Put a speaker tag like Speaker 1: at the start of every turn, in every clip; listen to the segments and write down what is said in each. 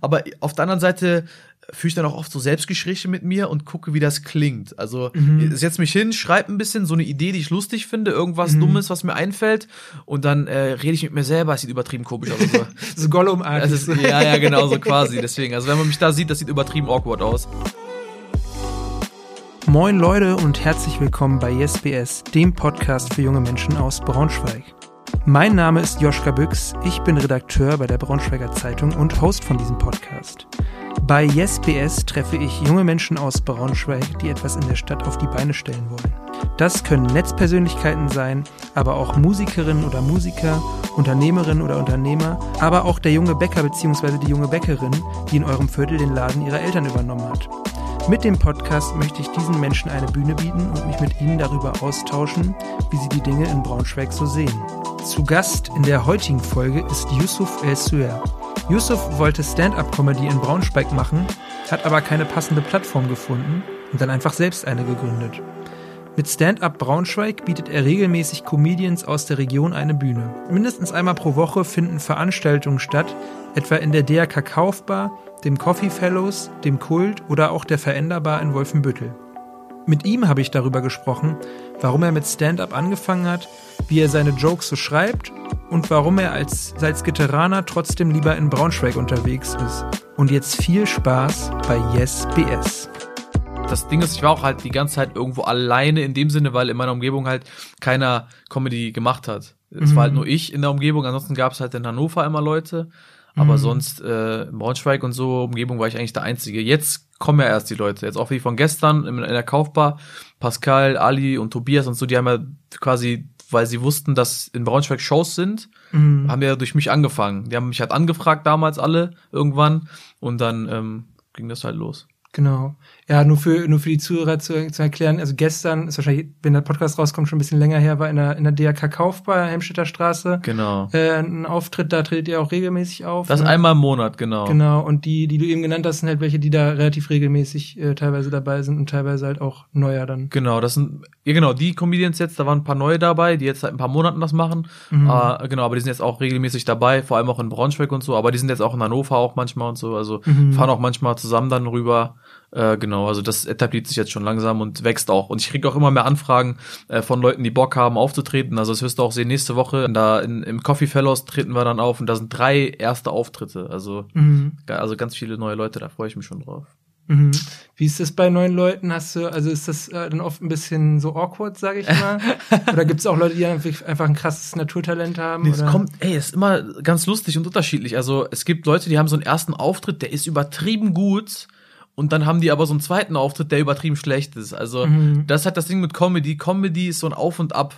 Speaker 1: Aber auf der anderen Seite führe ich dann auch oft so Selbstgespräche mit mir und gucke, wie das klingt. Also
Speaker 2: Mhm.
Speaker 1: setz mich hin, schreib ein bisschen so eine Idee, die ich lustig finde, irgendwas
Speaker 2: Mhm.
Speaker 1: Dummes, was mir einfällt, und dann äh, rede ich mit mir selber. Es sieht übertrieben komisch aus. Also,
Speaker 2: So
Speaker 1: das ist, ja, ja, genau so quasi. Deswegen, also wenn man mich da sieht, das sieht übertrieben awkward aus.
Speaker 2: Moin Leute und herzlich willkommen bei YesBS, dem Podcast für junge Menschen aus Braunschweig. Mein Name ist Joschka Büchs, ich bin Redakteur bei der Braunschweiger Zeitung und Host von diesem Podcast. Bei YesBS treffe ich junge Menschen aus Braunschweig, die etwas in der Stadt auf die Beine stellen wollen. Das können Netzpersönlichkeiten sein, aber auch Musikerinnen oder Musiker, Unternehmerinnen oder Unternehmer, aber auch der junge Bäcker bzw. die junge Bäckerin, die in eurem Viertel den Laden ihrer Eltern übernommen hat. Mit dem Podcast möchte ich diesen Menschen eine Bühne bieten und mich mit ihnen darüber austauschen, wie sie die Dinge in Braunschweig so sehen. Zu Gast in der heutigen Folge ist Yusuf El Suer. Yusuf wollte Stand-up-Comedy in Braunschweig machen, hat aber keine passende Plattform gefunden und dann einfach selbst eine gegründet. Mit Stand-up Braunschweig bietet er regelmäßig Comedians aus der Region eine Bühne. Mindestens einmal pro Woche finden Veranstaltungen statt, etwa in der DRK Kaufbar, dem Coffee Fellows, dem Kult oder auch der Veränderbar in Wolfenbüttel. Mit ihm habe ich darüber gesprochen, warum er mit Stand-up angefangen hat, wie er seine Jokes so schreibt und warum er als Salzgitteraner trotzdem lieber in Braunschweig unterwegs ist. Und jetzt viel Spaß bei Yes BS.
Speaker 1: Das Ding ist, ich war auch halt die ganze Zeit irgendwo alleine in dem Sinne, weil in meiner Umgebung halt keiner Comedy gemacht hat. Es
Speaker 2: Mhm.
Speaker 1: war halt nur ich in der Umgebung, ansonsten gab es halt in Hannover immer Leute. Aber
Speaker 2: Mhm.
Speaker 1: sonst äh, in Braunschweig und so Umgebung war ich eigentlich der Einzige. Jetzt kommen ja erst die Leute. Jetzt auch wie von gestern in, in der Kaufbar. Pascal, Ali und Tobias und so, die haben ja quasi, weil sie wussten, dass in Braunschweig Shows sind,
Speaker 2: Mhm.
Speaker 1: haben ja durch mich angefangen. Die haben mich halt angefragt damals alle irgendwann und dann ähm, ging das halt los.
Speaker 2: Genau. Ja, nur für, nur für die Zuhörer zu, zu erklären, also gestern ist wahrscheinlich, wenn der Podcast rauskommt, schon ein bisschen länger her, war in der, in der DRK Kaufbar, Helmstedter Straße,
Speaker 1: Genau.
Speaker 2: äh, ein Auftritt, da tretet ihr auch regelmäßig auf.
Speaker 1: Das
Speaker 2: ne?
Speaker 1: einmal im Monat, genau.
Speaker 2: Genau, und die, die du eben genannt hast, sind halt welche, die da relativ regelmäßig äh, teilweise dabei sind und teilweise halt auch neuer dann.
Speaker 1: Genau, das sind, ja genau, die Comedians jetzt, da waren ein paar neue dabei, die jetzt seit ein paar Monaten das machen.
Speaker 2: Mhm.
Speaker 1: Äh, genau, aber die sind jetzt auch regelmäßig dabei, vor allem auch in Braunschweig und so, aber die sind jetzt auch in Hannover auch manchmal und so, also
Speaker 2: Mhm.
Speaker 1: fahren auch manchmal zusammen dann rüber. Äh, genau, also das etabliert sich jetzt schon langsam und wächst auch. Und ich kriege auch immer mehr Anfragen äh, von Leuten, die Bock haben aufzutreten. Also das wirst du auch sehen, nächste Woche da in, im Coffee Fellows treten wir dann auf und da sind drei erste Auftritte. Also,
Speaker 2: Mhm.
Speaker 1: also ganz viele neue Leute, da freue ich mich schon drauf.
Speaker 2: Mhm. Wie ist das bei neuen Leuten? Hast du, also ist das äh, dann oft ein bisschen so awkward, sage ich mal? oder gibt es auch Leute, die einfach ein krasses Naturtalent haben?
Speaker 1: Nee, es kommt, ey, es ist immer ganz lustig und unterschiedlich. Also es gibt Leute, die haben so einen ersten Auftritt, der ist übertrieben gut und dann haben die aber so einen zweiten Auftritt, der übertrieben schlecht ist. Also
Speaker 2: Mhm.
Speaker 1: das ist halt das Ding mit Comedy. Comedy ist so ein Auf und Ab.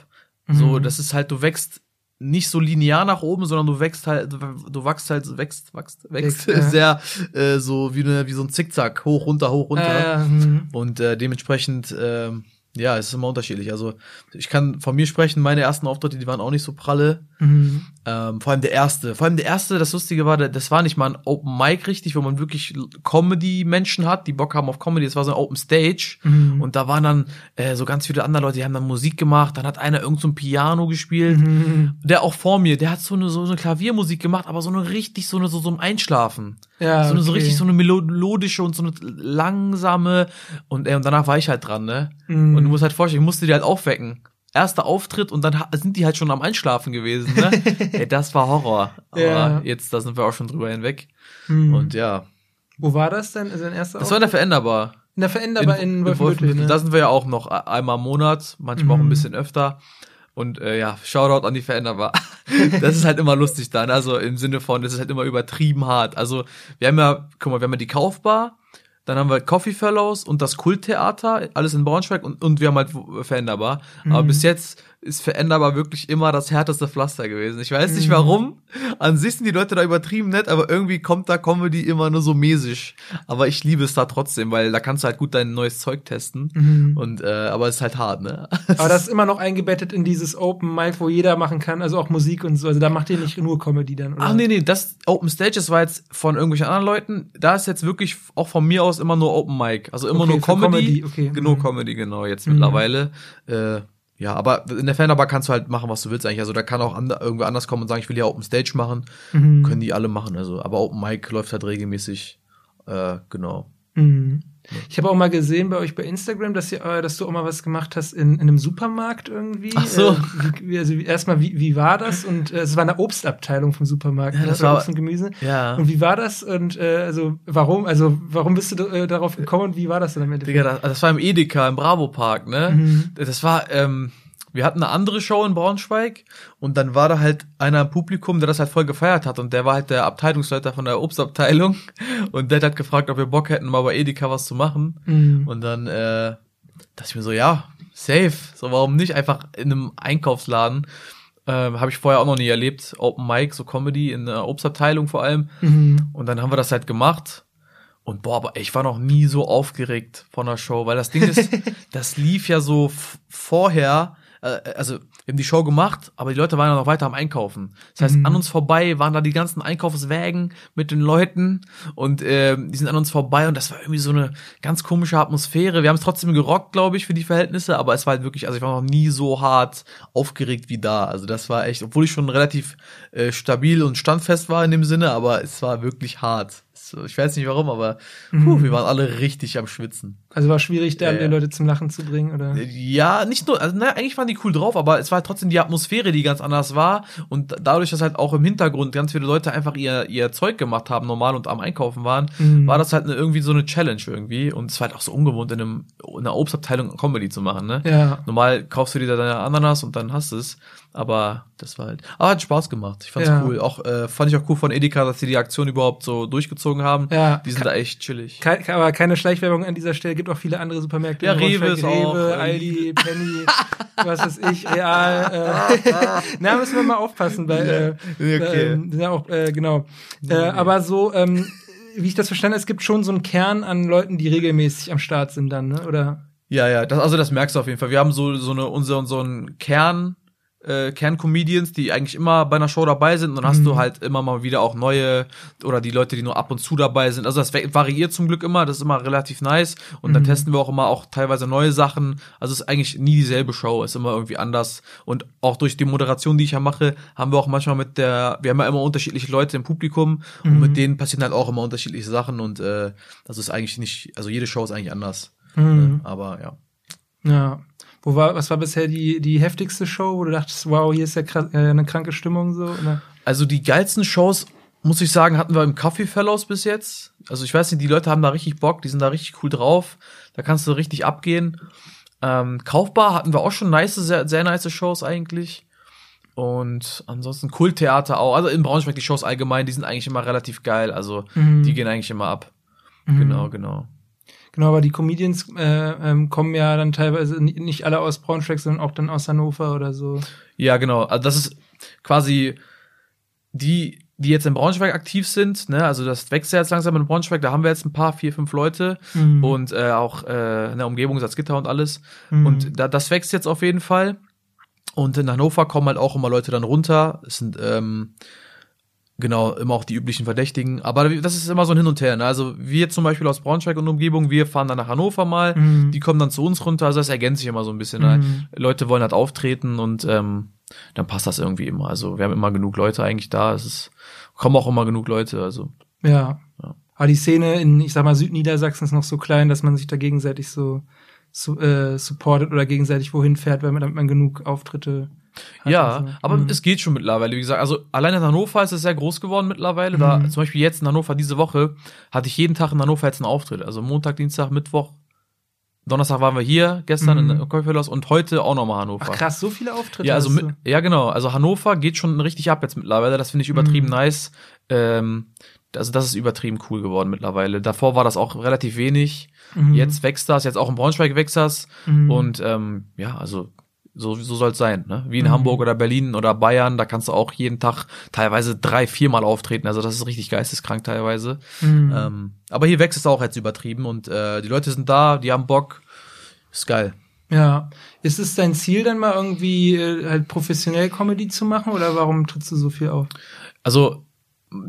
Speaker 1: So,
Speaker 2: Mhm.
Speaker 1: das ist halt, du wächst nicht so linear nach oben, sondern du wächst halt, du, wachst halt, wächst, wächst, wächst,
Speaker 2: Wächst,
Speaker 1: sehr äh, so wie, eine, wie so ein Zickzack, hoch, runter, hoch, runter.
Speaker 2: Äh.
Speaker 1: Und äh, dementsprechend, ähm, ja, es ist immer unterschiedlich. Also ich kann von mir sprechen, meine ersten Auftritte, die waren auch nicht so pralle.
Speaker 2: Mhm.
Speaker 1: Ähm, vor allem der erste. Vor allem der erste, das Lustige war, das war nicht mal ein Open Mic richtig, wo man wirklich Comedy-Menschen hat, die Bock haben auf Comedy. Das war so ein Open Stage.
Speaker 2: Mhm.
Speaker 1: Und da waren dann äh, so ganz viele andere Leute, die haben dann Musik gemacht. Dann hat einer irgend so ein Piano gespielt.
Speaker 2: Mhm.
Speaker 1: Der auch vor mir, der hat so eine, so eine Klaviermusik gemacht, aber so eine richtig, so eine, so, so ein Einschlafen.
Speaker 2: Ja,
Speaker 1: so, eine, so
Speaker 2: okay.
Speaker 1: richtig so eine melodische und so eine langsame. Und, äh, und danach war ich halt dran, ne?
Speaker 2: Mhm.
Speaker 1: Und du musst halt vorstellen, ich musste die halt aufwecken. Erster Auftritt und dann sind die halt schon am Einschlafen gewesen, ne? Ey, das war Horror. Aber
Speaker 2: Ja.
Speaker 1: jetzt, da sind wir auch schon drüber hinweg.
Speaker 2: Mhm.
Speaker 1: Und ja.
Speaker 2: Wo war das denn? Also
Speaker 1: Das war in der Veränderbar.
Speaker 2: in der Veränderbar in, Wolfenbüttel.
Speaker 1: Wolfenbüttel.
Speaker 2: Ne?
Speaker 1: Da sind wir ja auch noch einmal im Monat, manchmal auch ein
Speaker 2: Mhm.
Speaker 1: bisschen öfter. Und äh, ja, Shoutout an die Veränderbar. das ist halt immer lustig dann. Also im Sinne von, das ist halt immer übertrieben hart. Also wir haben ja, guck mal, wir haben ja die Kaufbar, dann haben wir Coffee Fellows und das Kulttheater, alles in Braunschweig und, und wir haben halt Veränderbar. Aber
Speaker 2: Mhm.
Speaker 1: bis jetzt ist Veränderbar wirklich immer das härteste Pflaster gewesen. Ich weiß nicht
Speaker 2: Mhm.
Speaker 1: warum. An sich sind die Leute da übertrieben nett, aber irgendwie kommt da Comedy immer nur so mäßig. Aber ich liebe es da trotzdem, weil da kannst du halt gut dein neues Zeug testen.
Speaker 2: Mhm.
Speaker 1: Und äh, aber es ist halt hart, ne?
Speaker 2: Aber das ist immer noch eingebettet in dieses Open Mic, wo jeder machen kann, also auch Musik und so. Also da macht ihr nicht nur Comedy dann, oder?
Speaker 1: Ach nee, nee, das Open Stage, das war jetzt von irgendwelchen anderen Leuten. Da ist jetzt wirklich auch von mir aus immer nur Open Mic. Also immer
Speaker 2: Okay,
Speaker 1: nur Comedy.
Speaker 2: Comedy, okay.
Speaker 1: Genau,
Speaker 2: Mhm.
Speaker 1: Comedy, genau, jetzt
Speaker 2: Mhm.
Speaker 1: mittlerweile. Äh, ja, aber in der Fanbar kannst du halt machen, was du willst eigentlich. Also da kann auch and irgendwer anders kommen und sagen, ich will ja Open Stage machen.
Speaker 2: Mhm.
Speaker 1: Können die alle machen. Also, aber Open Mic läuft halt regelmäßig. Äh, genau.
Speaker 2: Mhm. Ich habe auch mal gesehen bei euch bei Instagram, dass, ihr, äh, dass du auch mal was gemacht hast in, in einem Supermarkt irgendwie.
Speaker 1: Ach so.
Speaker 2: Äh, wie, also erstmal, wie, wie war das? Und äh, es war eine Obstabteilung vom Supermarkt,
Speaker 1: Ja,
Speaker 2: ne?
Speaker 1: das war-
Speaker 2: Obst und Gemüse.
Speaker 1: Ja.
Speaker 2: Und wie war das? Und äh, also warum? Also warum bist du darauf gekommen und wie war das dann am Ende?
Speaker 1: Digga, das, das war im Edeka, im Bravo Park, ne?
Speaker 2: Mhm.
Speaker 1: Das war, ähm, wir hatten eine andere Show in Braunschweig und dann war da halt einer im Publikum, der das halt voll gefeiert hat und der war halt der Abteilungsleiter von der Obstabteilung und der hat halt gefragt, ob wir Bock hätten, mal bei Edeka was zu machen.
Speaker 2: Mhm.
Speaker 1: Und dann äh, dachte ich mir so, ja, safe. So, warum nicht? Einfach in einem Einkaufsladen. Ähm, Habe ich vorher auch noch nie erlebt. Open Mic, so Comedy in der Obstabteilung vor allem.
Speaker 2: Mhm.
Speaker 1: Und dann haben wir das halt gemacht. Und boah, aber ich war noch nie so aufgeregt von der Show, weil das Ding ist, das lief ja so vorher, also wir haben die Show gemacht, aber die Leute waren ja noch weiter am Einkaufen. Das heißt,
Speaker 2: Mhm.
Speaker 1: an uns vorbei waren da die ganzen Einkaufswägen mit den Leuten und ähm, die sind an uns vorbei und das war irgendwie so eine ganz komische Atmosphäre. Wir haben es trotzdem gerockt, glaube ich, für die Verhältnisse, aber es war halt wirklich, also ich war noch nie so hart aufgeregt wie da. Also das war echt, obwohl ich schon relativ äh, stabil und standfest war in dem Sinne, aber es war wirklich hart. So, Ich weiß nicht warum, aber puh,
Speaker 2: Mhm.
Speaker 1: wir waren alle richtig am Schwitzen.
Speaker 2: Also war schwierig, da
Speaker 1: Ja,
Speaker 2: die Leute zum Lachen zu bringen, oder?
Speaker 1: Ja, nicht nur, also naja, eigentlich waren die cool drauf, aber es war trotzdem die Atmosphäre, die ganz anders war. Und dadurch, dass halt auch im Hintergrund ganz viele Leute einfach ihr, ihr Zeug gemacht haben, normal und am Einkaufen waren,
Speaker 2: Mhm.
Speaker 1: war das halt eine, irgendwie so eine Challenge irgendwie. Und es war halt auch so ungewohnt, in, einem, in einer Obstabteilung Comedy zu machen, ne?
Speaker 2: Ja.
Speaker 1: Normal kaufst du dir da deine Ananas und dann hast du es. Aber das war halt. Aber hat Spaß gemacht. Ich fand's
Speaker 2: Ja.
Speaker 1: cool. Auch äh, fand ich auch cool von Edeka, dass sie die Aktion überhaupt so durchgezogen haben.
Speaker 2: Ja.
Speaker 1: Die sind da echt chillig.
Speaker 2: Ke aber keine Schleichwerbung an dieser Stelle. Gibt auch viele andere Supermärkte.
Speaker 1: Ja, Rewe ist auch,
Speaker 2: Rewe,
Speaker 1: äh,
Speaker 2: Aldi, Penny, was weiß ich, Real. Äh. Na, müssen wir mal aufpassen, weil äh,
Speaker 1: Okay.
Speaker 2: sind ja auch äh, genau. Äh, aber so, ähm, wie ich das verstanden habe, es gibt schon so einen Kern an Leuten, die regelmäßig am Start sind dann, ne? Oder?
Speaker 1: Ja, ja, das, also das merkst du auf jeden Fall. Wir haben so, so eine, unseren, so einen Kern, äh, Kern-Comedians, die eigentlich immer bei einer Show dabei sind. Und dann hast
Speaker 2: Mhm.
Speaker 1: du halt immer mal wieder auch neue oder die Leute, die nur ab und zu dabei sind. Also das va- variiert zum Glück immer. Das ist immer relativ nice. Und dann
Speaker 2: Mhm.
Speaker 1: testen wir auch immer auch teilweise neue Sachen. Also es ist eigentlich nie dieselbe Show. Es ist immer irgendwie anders. Und auch durch die Moderation, die ich ja mache, haben wir auch manchmal mit der, wir haben ja immer unterschiedliche Leute im Publikum. Und
Speaker 2: Mhm.
Speaker 1: mit denen passieren halt auch immer unterschiedliche Sachen. Und äh, das ist eigentlich nicht, also jede Show ist eigentlich anders.
Speaker 2: Mhm.
Speaker 1: Aber ja.
Speaker 2: Ja. Wo war, was war bisher die, die heftigste Show, wo du dachtest, wow, hier ist ja kra- äh, eine kranke Stimmung so? Oder?
Speaker 1: Also die geilsten Shows, muss ich sagen, hatten wir im Coffee Fellows bis jetzt. Also ich weiß nicht, die Leute haben da richtig Bock, die sind da richtig cool drauf. Da kannst du richtig abgehen. Ähm, Kaufbar hatten wir auch schon nice, sehr, sehr nice Shows eigentlich. Und ansonsten Kulttheater auch. Also in Braunschweig die Shows allgemein, die sind eigentlich immer relativ geil. Also
Speaker 2: Mhm.
Speaker 1: die gehen eigentlich immer ab.
Speaker 2: Mhm.
Speaker 1: Genau, genau.
Speaker 2: Genau, aber die Comedians äh, ähm, kommen ja dann teilweise ni- nicht alle aus Braunschweig, sondern auch dann aus Hannover oder so.
Speaker 1: Ja, genau. Also das ist quasi die, die jetzt in Braunschweig aktiv sind. Ne? Also das wächst ja jetzt langsam in Braunschweig. Da haben wir jetzt ein paar, vier, fünf Leute.
Speaker 2: Mhm.
Speaker 1: und äh, auch äh, in der Umgebung Salzgitter und alles.
Speaker 2: Mhm.
Speaker 1: Und da, das wächst jetzt auf jeden Fall. Und in Hannover kommen halt auch immer Leute dann runter. Es sind ähm, genau immer auch die üblichen Verdächtigen. Aber das ist immer so ein Hin und Her. Ne? Also wir zum Beispiel aus Braunschweig und Umgebung, wir fahren dann nach Hannover mal.
Speaker 2: Mhm.
Speaker 1: Die kommen dann zu uns runter. Also das ergänzt sich immer so ein bisschen.
Speaker 2: Mhm.
Speaker 1: Ne? Leute wollen halt auftreten und ähm, dann passt das irgendwie immer. Also wir haben immer genug Leute eigentlich da. Es ist, kommen auch immer genug Leute. Also
Speaker 2: Ja.
Speaker 1: Ja.
Speaker 2: Aber die Szene in, ich sag mal, Südniedersachsen ist noch so klein, dass man sich da gegenseitig so, so äh, supportet oder gegenseitig wohin fährt, damit man genug Auftritte
Speaker 1: Ja,
Speaker 2: und so.
Speaker 1: aber
Speaker 2: Mhm.
Speaker 1: es geht schon mittlerweile, wie gesagt. Also allein in Hannover ist es sehr groß geworden mittlerweile. Da
Speaker 2: Mhm.
Speaker 1: zum Beispiel jetzt in Hannover diese Woche hatte ich jeden Tag in Hannover jetzt einen Auftritt. Also Montag, Dienstag, Mittwoch, Donnerstag waren wir hier, gestern
Speaker 2: Mhm.
Speaker 1: in der Coffeefellows und heute auch nochmal Hannover.
Speaker 2: Ach krass, so viele Auftritte.
Speaker 1: Ja, also mit, ja genau. Also Hannover geht schon richtig ab jetzt mittlerweile. Das finde ich übertrieben
Speaker 2: Mhm.
Speaker 1: nice. Ähm, also das ist übertrieben cool geworden mittlerweile. Davor war das auch relativ wenig.
Speaker 2: Mhm.
Speaker 1: Jetzt wächst das, jetzt auch in Braunschweig wächst das.
Speaker 2: Mhm.
Speaker 1: Und ähm, ja, also so, so soll es sein. Ne? Wie in
Speaker 2: Mhm.
Speaker 1: Hamburg oder Berlin oder Bayern, da kannst du auch jeden Tag teilweise drei, viermal auftreten. Also das ist richtig geisteskrank teilweise.
Speaker 2: Mhm.
Speaker 1: Ähm, aber hier wächst es auch jetzt übertrieben und äh, die Leute sind da, die haben Bock. Ist geil.
Speaker 2: Ja. Ist es dein Ziel, dann mal irgendwie äh, halt professionell Comedy zu machen oder warum trittst du so viel auf?
Speaker 1: Also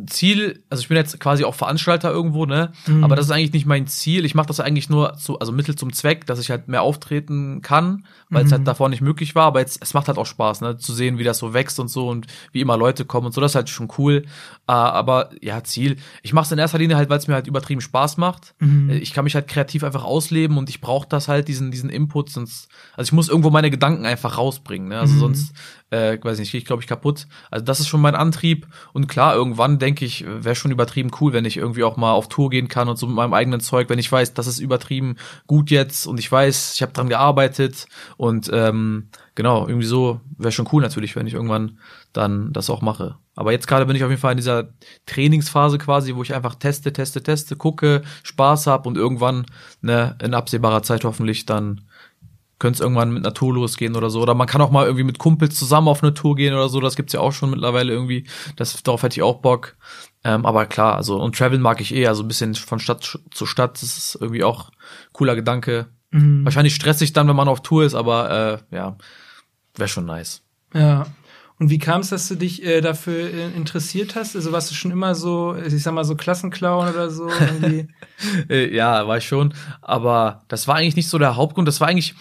Speaker 1: Ziel, also ich bin jetzt quasi auch Veranstalter irgendwo, ne?
Speaker 2: Mhm.
Speaker 1: Aber das ist eigentlich nicht mein Ziel. Ich mache das eigentlich nur zu, also Mittel zum Zweck, dass ich halt mehr auftreten kann, weil es
Speaker 2: Mhm.
Speaker 1: halt davor nicht möglich war. Aber jetzt, es macht halt auch Spaß, ne? Zu sehen, wie das so wächst und so und wie immer Leute kommen und so. Das ist halt schon cool. Äh, aber ja, Ziel. Ich mache es in erster Linie halt, weil es mir halt übertrieben Spaß macht.
Speaker 2: Mhm.
Speaker 1: Äh, Ich kann mich halt kreativ einfach ausleben und ich brauche das halt, diesen, diesen Input, sonst, also ich muss irgendwo meine Gedanken einfach rausbringen, ne? Also
Speaker 2: Mhm.
Speaker 1: sonst, äh, weiß nicht, gehe ich, glaube ich, kaputt. Also das ist schon mein Antrieb. Und klar, irgendwann denke ich, wäre schon übertrieben cool, wenn ich irgendwie auch mal auf Tour gehen kann und so mit meinem eigenen Zeug, wenn ich weiß, das ist übertrieben gut jetzt und ich weiß, ich habe dran gearbeitet und ähm, genau, irgendwie so wäre schon cool natürlich, wenn ich irgendwann dann das auch mache. Aber jetzt gerade bin ich auf jeden Fall in dieser Trainingsphase quasi, wo ich einfach teste, teste, teste, gucke, Spaß hab und irgendwann ne, in absehbarer Zeit hoffentlich dann könnte es irgendwann mit einer Tour losgehen oder so. Oder man kann auch mal irgendwie mit Kumpels zusammen auf eine Tour gehen oder so. Das gibt's ja auch schon mittlerweile irgendwie. Das, darauf hätte ich auch Bock. Ähm, aber klar, also und Traveln mag ich eh. Also ein bisschen von Stadt zu Stadt. Das ist irgendwie auch cooler Gedanke.
Speaker 2: Mhm.
Speaker 1: Wahrscheinlich stressig dann, wenn man auf Tour ist, aber äh, ja, wäre schon nice.
Speaker 2: Ja. Und wie kam es, dass du dich äh, dafür äh, interessiert hast? Also warst du schon immer so, ich sag mal so Klassenclown oder so? Irgendwie?
Speaker 1: Äh, ja, war ich schon. Aber das war eigentlich nicht so der Hauptgrund. Das war eigentlich.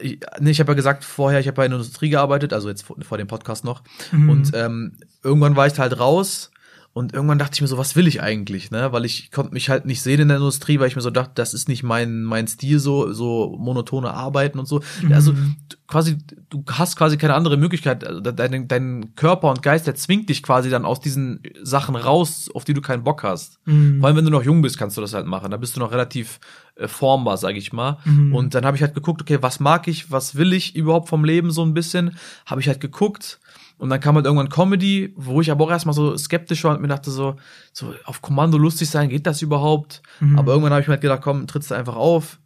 Speaker 1: Ich, nee, ich habe ja gesagt vorher, ich habe ja in der Industrie gearbeitet, also jetzt vor, vor dem Podcast noch.
Speaker 2: Mhm.
Speaker 1: Und ähm, irgendwann war ich halt raus und irgendwann dachte ich mir so, was will ich eigentlich, ne? Weil ich konnte mich halt nicht sehen in der Industrie, weil ich mir so dachte, das ist nicht mein mein Stil so so monotone Arbeiten und so. Also
Speaker 2: Mhm.
Speaker 1: d- quasi du hast quasi keine andere Möglichkeit. Also dein dein Körper und Geist, der zwingt dich quasi dann aus diesen Sachen raus, auf die du keinen Bock hast.
Speaker 2: Mhm.
Speaker 1: Vor allem, wenn du noch jung bist, kannst du das halt machen. Da bist du noch relativ äh, formbar, sag ich mal.
Speaker 2: Mhm.
Speaker 1: Und dann habe ich halt geguckt, okay, was mag ich, was will ich überhaupt vom Leben so ein bisschen? Habe ich halt geguckt. Und dann kam halt irgendwann Comedy, wo ich aber auch erstmal so skeptisch war und mir dachte so, so auf Kommando lustig sein, geht das überhaupt?
Speaker 2: Mhm.
Speaker 1: Aber irgendwann habe ich mir halt gedacht, komm, trittst du einfach auf.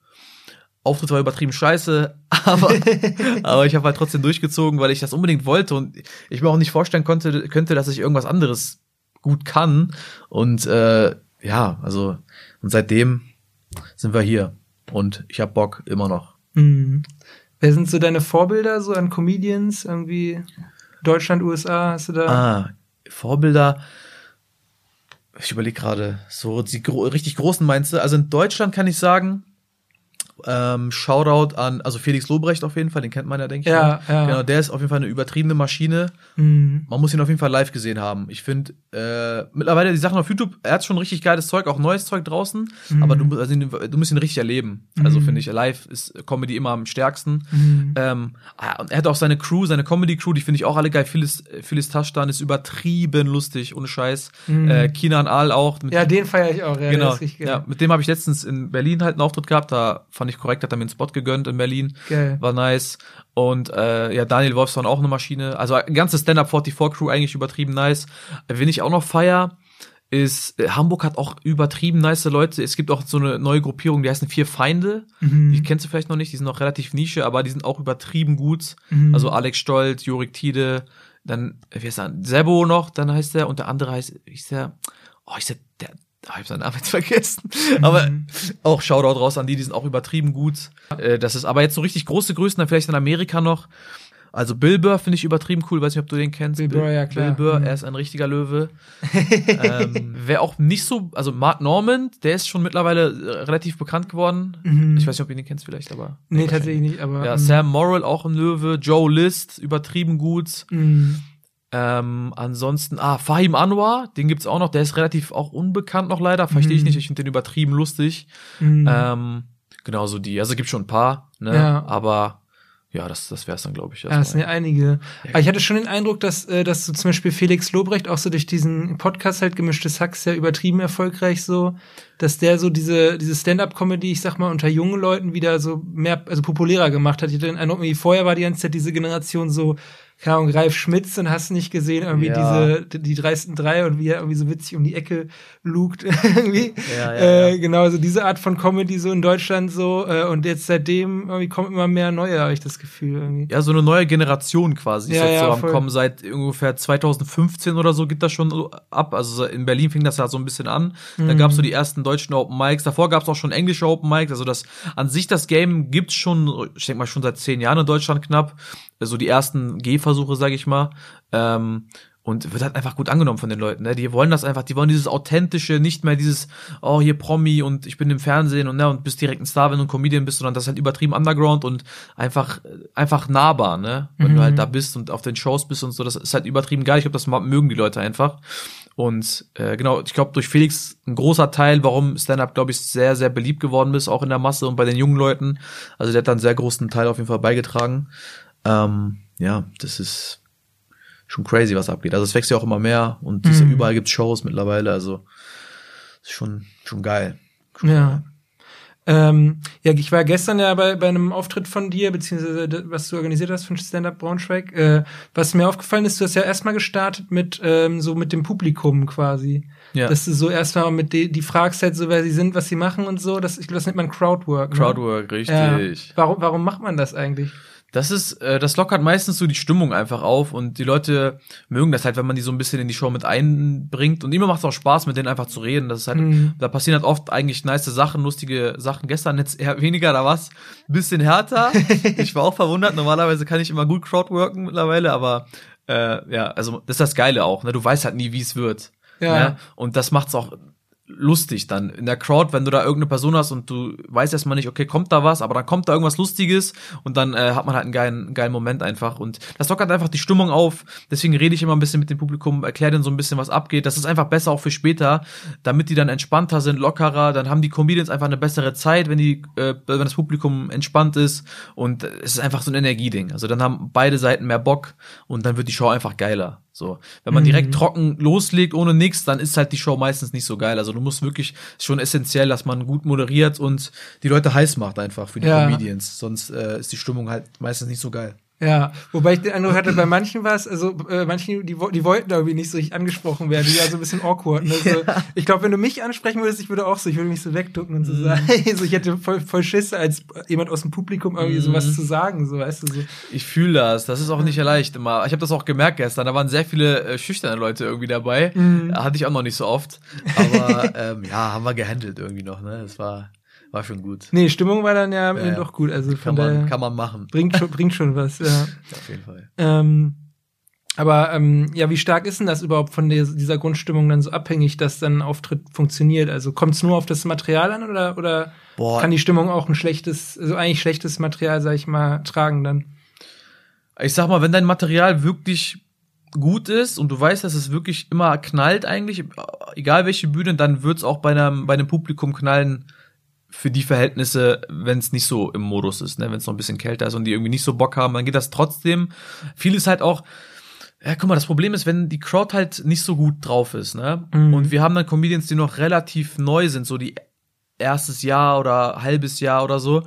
Speaker 1: Auftritt war übertrieben scheiße, aber, aber ich habe halt trotzdem durchgezogen, weil ich das unbedingt wollte und ich mir auch nicht vorstellen konnte, könnte, dass ich irgendwas anderes gut kann. Und äh, ja, also und seitdem sind wir hier und ich hab Bock immer noch.
Speaker 2: Mhm. Wer sind so deine Vorbilder so an Comedians? Irgendwie Deutschland, USA, hast du da?
Speaker 1: Ah, Vorbilder. Ich überlege gerade, so die gro richtig großen meinst du? Also in Deutschland kann ich sagen, ähm, Shoutout an, also Felix Lobrecht auf jeden Fall, den kennt man ja, denke ich.
Speaker 2: Ja, ja.
Speaker 1: Genau, der ist auf jeden Fall eine übertriebene Maschine.
Speaker 2: Mhm.
Speaker 1: Man muss ihn auf jeden Fall live gesehen haben. Ich finde, äh, mittlerweile die Sachen auf YouTube, er hat schon richtig geiles Zeug, auch neues Zeug draußen,
Speaker 2: Mhm.
Speaker 1: aber du, also, du musst ihn richtig erleben. Also
Speaker 2: Mhm.
Speaker 1: finde ich, live ist Comedy immer am stärksten.
Speaker 2: Mhm.
Speaker 1: Ähm, ah, und er hat auch seine Crew, seine Comedy-Crew, die finde ich auch alle geil. Phyllis, Phyllis Taschtan ist übertrieben lustig, ohne Scheiß.
Speaker 2: Mhm.
Speaker 1: Äh, Kinan Al auch. Mit,
Speaker 2: Ja, den feiere ich auch. Ja,
Speaker 1: genau. Ja, mit dem habe ich letztens in Berlin halt einen Auftritt gehabt. Da fand ich korrekt, hat er mir einen Spot gegönnt in Berlin.
Speaker 2: Geil.
Speaker 1: War nice. Und äh, ja, Daniel Wolfson auch eine Maschine. Also ganze Stand-Up 44 Crew eigentlich übertrieben nice. Äh, Wen ich auch noch feier, ist, äh, Hamburg hat auch übertrieben nice Leute. Es gibt auch so eine neue Gruppierung, die heißen Vier Feinde.
Speaker 2: Mhm.
Speaker 1: Die kennst du vielleicht noch nicht, die sind noch relativ Nische, aber die sind auch übertrieben gut.
Speaker 2: Mhm.
Speaker 1: Also Alex Stolz, Jorik Tide, dann, äh, wie heißt der? Sebo noch, dann heißt der, und der andere heißt, wie ist der? Oh, ich der, der oh, ich hab seinen Namen jetzt vergessen. Aber
Speaker 2: Mhm.
Speaker 1: auch Shoutout raus an die, die sind auch übertrieben gut. Äh, das ist aber jetzt so richtig große Größen, dann vielleicht in Amerika noch. Also Bill Burr finde ich übertrieben cool, weiß nicht, ob du den kennst.
Speaker 2: Bill Burr, ja, klar.
Speaker 1: Bill Burr,
Speaker 2: Mhm.
Speaker 1: er ist ein richtiger Löwe. ähm, wer auch nicht so, also Mark Norman, der ist schon mittlerweile äh, relativ bekannt geworden.
Speaker 2: Mhm.
Speaker 1: Ich weiß nicht, ob ihr den kennst vielleicht, aber.
Speaker 2: Nee, tatsächlich nicht, aber.
Speaker 1: Ja,
Speaker 2: mhm.
Speaker 1: Sam Morrill auch ein Löwe, Joe List, übertrieben gut.
Speaker 2: Mhm.
Speaker 1: Ähm, ansonsten, ah, Fahim Anwar, den gibt's auch noch, der ist relativ auch unbekannt noch leider, verstehe ich
Speaker 2: Mhm.
Speaker 1: nicht, ich finde den übertrieben lustig.
Speaker 2: Mhm.
Speaker 1: Ähm, genauso die, also gibt schon ein paar, ne?
Speaker 2: Ja.
Speaker 1: Aber ja, das, das wär's dann, glaube ich.
Speaker 2: Ja, es sind ja einige. Aber ich hatte schon den Eindruck, dass, äh, dass so zum Beispiel Felix Lobrecht auch so durch diesen Podcast halt gemischtes Hack sehr übertrieben erfolgreich so, dass der so diese, diese Stand-up-Comedy, ich sag mal, unter jungen Leuten wieder so mehr, also populärer gemacht hat. Ich hatte den Eindruck, wie vorher war die ganze Zeit diese Generation so, keine Ahnung, Ralf Schmitz und hast nicht gesehen, irgendwie
Speaker 1: Ja.
Speaker 2: diese, die, dreisten drei und wie er irgendwie so witzig um die Ecke lugt, irgendwie.
Speaker 1: Ja, ja,
Speaker 2: äh. Genau, so diese Art von Comedy so in Deutschland so, äh, und jetzt seitdem irgendwie kommen immer mehr neue, habe ich das Gefühl, irgendwie.
Speaker 1: Ja, so eine neue Generation quasi ist jetzt so am
Speaker 2: voll.
Speaker 1: Kommen. Seit ungefähr 2015 oder so geht das schon so ab. Also in Berlin fing das ja so ein bisschen an. Da
Speaker 2: Mhm.
Speaker 1: gab's so die ersten deutschen Open Mics. Davor gab's auch schon englische Open Mics. Also das an sich das Game gibt's schon, ich denke mal schon seit zehn Jahren in Deutschland knapp. So die ersten Gehversuche, sage ich mal. Ähm, und wird halt einfach gut angenommen von den Leuten. Ne? Die wollen das einfach, die wollen dieses authentische, nicht mehr dieses, oh hier Promi und ich bin im Fernsehen und ne und bist direkt ein Star, wenn du ein Comedian bist, sondern das ist halt übertrieben Underground und einfach einfach nahbar, ne? Wenn mhm. du halt da bist und auf den Shows bist und so, das ist halt übertrieben geil. Ich glaube, das mögen die Leute einfach. Und äh, genau, ich glaube, durch Felix ein großer Teil, warum Stand-Up, glaube ich, sehr, sehr beliebt geworden ist, auch in der Masse und bei den jungen Leuten. Also der hat da einen sehr großen Teil auf jeden Fall beigetragen. Ähm, ja, das ist schon crazy, was abgeht. Also es wächst ja auch immer mehr und mhm. überall gibt's Shows mittlerweile, also ist schon, schon geil. Schon
Speaker 2: ja. Geil. Ähm, ja, ich war gestern ja bei, bei einem Auftritt von dir, beziehungsweise was du organisiert hast von Stand-Up Braunschweig. Äh, was mir aufgefallen ist, du hast ja erstmal gestartet mit ähm, so mit dem Publikum quasi. Ja. Dass du so erstmal mit die, die fragst halt so, wer sie sind, was sie machen und so. Das, ich glaube, das nennt man Crowdwork.
Speaker 1: Ne? Crowdwork, richtig. Ja.
Speaker 2: Warum, warum macht man das eigentlich?
Speaker 1: Das ist, äh, das lockert meistens so die Stimmung einfach auf und die Leute mögen das halt, wenn man die so ein bisschen in die Show mit einbringt und immer macht es auch Spaß, mit denen einfach zu reden. Das ist halt, mhm. da passieren halt oft eigentlich nice Sachen, lustige Sachen. Gestern jetzt eher weniger, da war's ein bisschen härter. ich war auch verwundert. Normalerweise kann ich immer gut Crowdworken mittlerweile, aber äh, ja, also das ist das Geile auch. Ne? Du weißt halt nie, wie es wird. Ja. Ne? Und das macht's auch lustig dann in der Crowd, wenn du da irgendeine Person hast und du weißt erstmal nicht, okay, kommt da was, aber dann kommt da irgendwas Lustiges und dann äh, hat man halt einen geilen, geilen Moment einfach und das lockert einfach die Stimmung auf. Deswegen rede ich immer ein bisschen mit dem Publikum, erkläre denen so ein bisschen, was abgeht. Das ist einfach besser auch für später, damit die dann entspannter sind, lockerer. Dann haben die Comedians einfach eine bessere Zeit, wenn die, äh, wenn das Publikum entspannt ist und es ist einfach so ein Energieding. Also dann haben beide Seiten mehr Bock und dann wird die Show einfach geiler. So, wenn man mhm. direkt trocken loslegt ohne nichts, dann ist halt die Show meistens nicht so geil. Also du musst wirklich schon essentiell, dass man gut moderiert und die Leute heiß macht einfach für die ja. Comedians. Sonst äh, ist die Stimmung halt meistens nicht so geil.
Speaker 2: Ja, wobei ich den Eindruck hatte, bei manchen war es, also äh, manchen, die, die wollten da irgendwie nicht so richtig angesprochen werden, die war so ein bisschen awkward. Ne? So, ja. Ich glaube, wenn du mich ansprechen würdest, ich würde auch so, ich würde mich so wegducken und so mm. sagen, hey, so, ich hätte voll, voll Schiss, als jemand aus dem Publikum irgendwie mm. sowas zu sagen, so weißt du so.
Speaker 1: Ich fühle das, das ist auch nicht leicht immer. Ich habe das auch gemerkt gestern, da waren sehr viele äh, schüchterne Leute irgendwie dabei. Mm. Hatte ich auch noch nicht so oft. Aber ähm, ja, haben wir gehandelt irgendwie noch, ne? Das war war schon gut.
Speaker 2: Nee, Stimmung war dann ja, ja doch gut. Also
Speaker 1: kann man, kann man machen.
Speaker 2: Bringt schon, bringt schon was, ja.
Speaker 1: Auf jeden Fall.
Speaker 2: Ähm, aber ähm, ja, wie stark ist denn das überhaupt von der, dieser Grundstimmung dann so abhängig, dass dann ein Auftritt funktioniert? Also kommt es nur auf das Material an oder, oder Boah. kann die Stimmung auch ein schlechtes, also eigentlich schlechtes Material, sag ich mal, tragen dann?
Speaker 1: Ich sag mal, wenn dein Material wirklich gut ist und du weißt, dass es wirklich immer knallt eigentlich, egal welche Bühne, dann wird's auch bei einem, bei einem Publikum knallen, für die Verhältnisse, wenn es nicht so im Modus ist, ne? wenn es noch ein bisschen kälter ist und die irgendwie nicht so Bock haben, dann geht das trotzdem. Viel ist halt auch, ja, guck mal, das Problem ist, wenn die Crowd halt nicht so gut drauf ist, ne? Mhm. Und wir haben dann Comedians, die noch relativ neu sind, so die erstes Jahr oder halbes Jahr oder so.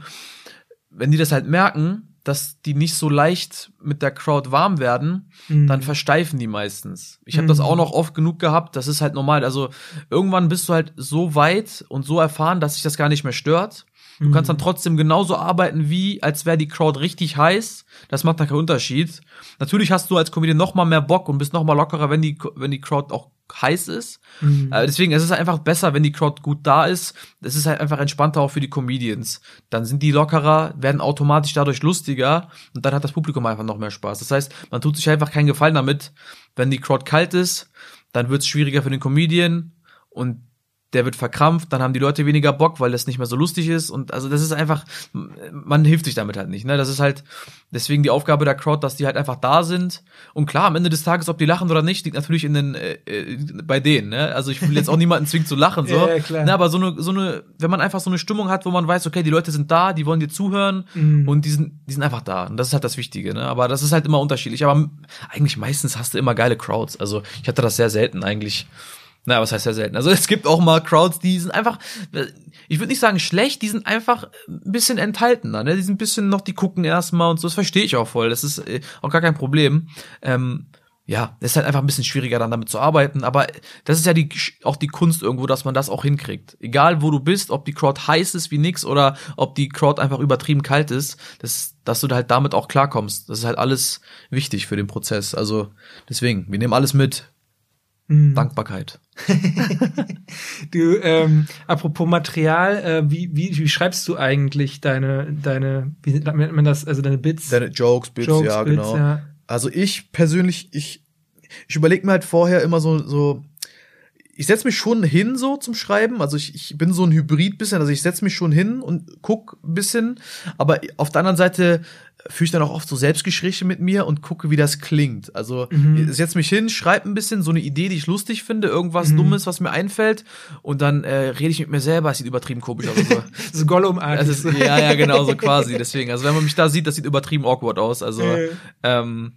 Speaker 1: Wenn die das halt merken, dass die nicht so leicht mit der Crowd warm werden, mhm. dann versteifen die meistens. Ich habe mhm. das auch noch oft genug gehabt, das ist halt normal. Also irgendwann bist du halt so weit und so erfahren, dass sich das gar nicht mehr stört. Du mhm. kannst dann trotzdem genauso arbeiten, wie als wäre die Crowd richtig heiß. Das macht da keinen Unterschied. Natürlich hast du als Comedian noch mal mehr Bock und bist noch mal lockerer, wenn die, wenn die Crowd auch heiß ist. Mhm. Äh, deswegen es ist es einfach besser, wenn die Crowd gut da ist. Es ist halt einfach entspannter auch für die Comedians. Dann sind die lockerer, werden automatisch dadurch lustiger und dann hat das Publikum einfach noch mehr Spaß. Das heißt, man tut sich einfach keinen Gefallen damit, wenn die Crowd kalt ist, dann wird es schwieriger für den Comedian und der wird verkrampft, dann haben die Leute weniger Bock, weil das nicht mehr so lustig ist und also das ist einfach, man hilft sich damit halt nicht, ne? Das ist halt deswegen die Aufgabe der Crowd, dass die halt einfach da sind und klar, am Ende des Tages, ob die lachen oder nicht, liegt natürlich in den äh, äh bei denen, ne? Also ich will jetzt auch niemanden zwingen zu lachen, so, ja, klar. Ne, aber so eine so eine, wenn man einfach so eine Stimmung hat, wo man weiß, okay, die Leute sind da, die wollen dir zuhören mhm. und die sind die sind einfach da und das ist halt das Wichtige, ne? Aber das ist halt immer unterschiedlich, aber eigentlich meistens hast du immer geile Crowds, also ich hatte das sehr selten eigentlich. Na, was heißt ja selten? Also es gibt auch mal Crowds, die sind einfach, ich würde nicht sagen schlecht, die sind einfach ein bisschen enthaltener, ne? Die sind ein bisschen noch, die gucken erstmal und so, das verstehe ich auch voll. Das ist äh, auch gar kein Problem. Ähm, ja, ist halt einfach ein bisschen schwieriger dann damit zu arbeiten, aber das ist ja die, auch die Kunst irgendwo, dass man das auch hinkriegt. Egal wo du bist, ob die Crowd heiß ist wie nix oder ob die Crowd einfach übertrieben kalt ist, das, dass du halt damit auch klarkommst. Das ist halt alles wichtig für den Prozess. Also deswegen, wir nehmen alles mit. Mhm. Dankbarkeit.
Speaker 2: du, ähm, apropos Material, äh, wie, wie, wie schreibst du eigentlich deine, deine, wie nennt man das, also deine Bits?
Speaker 1: Deine Jokes, Bits, Jokes, ja, Bits, genau. Ja. Also ich persönlich, ich, ich überlege mir halt vorher immer so, so ich setze mich schon hin so zum Schreiben. Also ich, ich bin so ein Hybrid bisschen. Also ich setze mich schon hin und guck ein bisschen. Aber auf der anderen Seite führe ich dann auch oft so Selbstgespräche mit mir und gucke, wie das klingt. Also mhm. setze mich hin, schreibe ein bisschen so eine Idee, die ich lustig finde, irgendwas mhm. Dummes, was mir einfällt. Und dann äh, rede ich mit mir selber. Es sieht übertrieben komisch aus. Also,
Speaker 2: so Gollum-artig.
Speaker 1: Ja, ja, genau, so quasi. Deswegen, also wenn man mich da sieht, das sieht übertrieben awkward aus. Also ähm,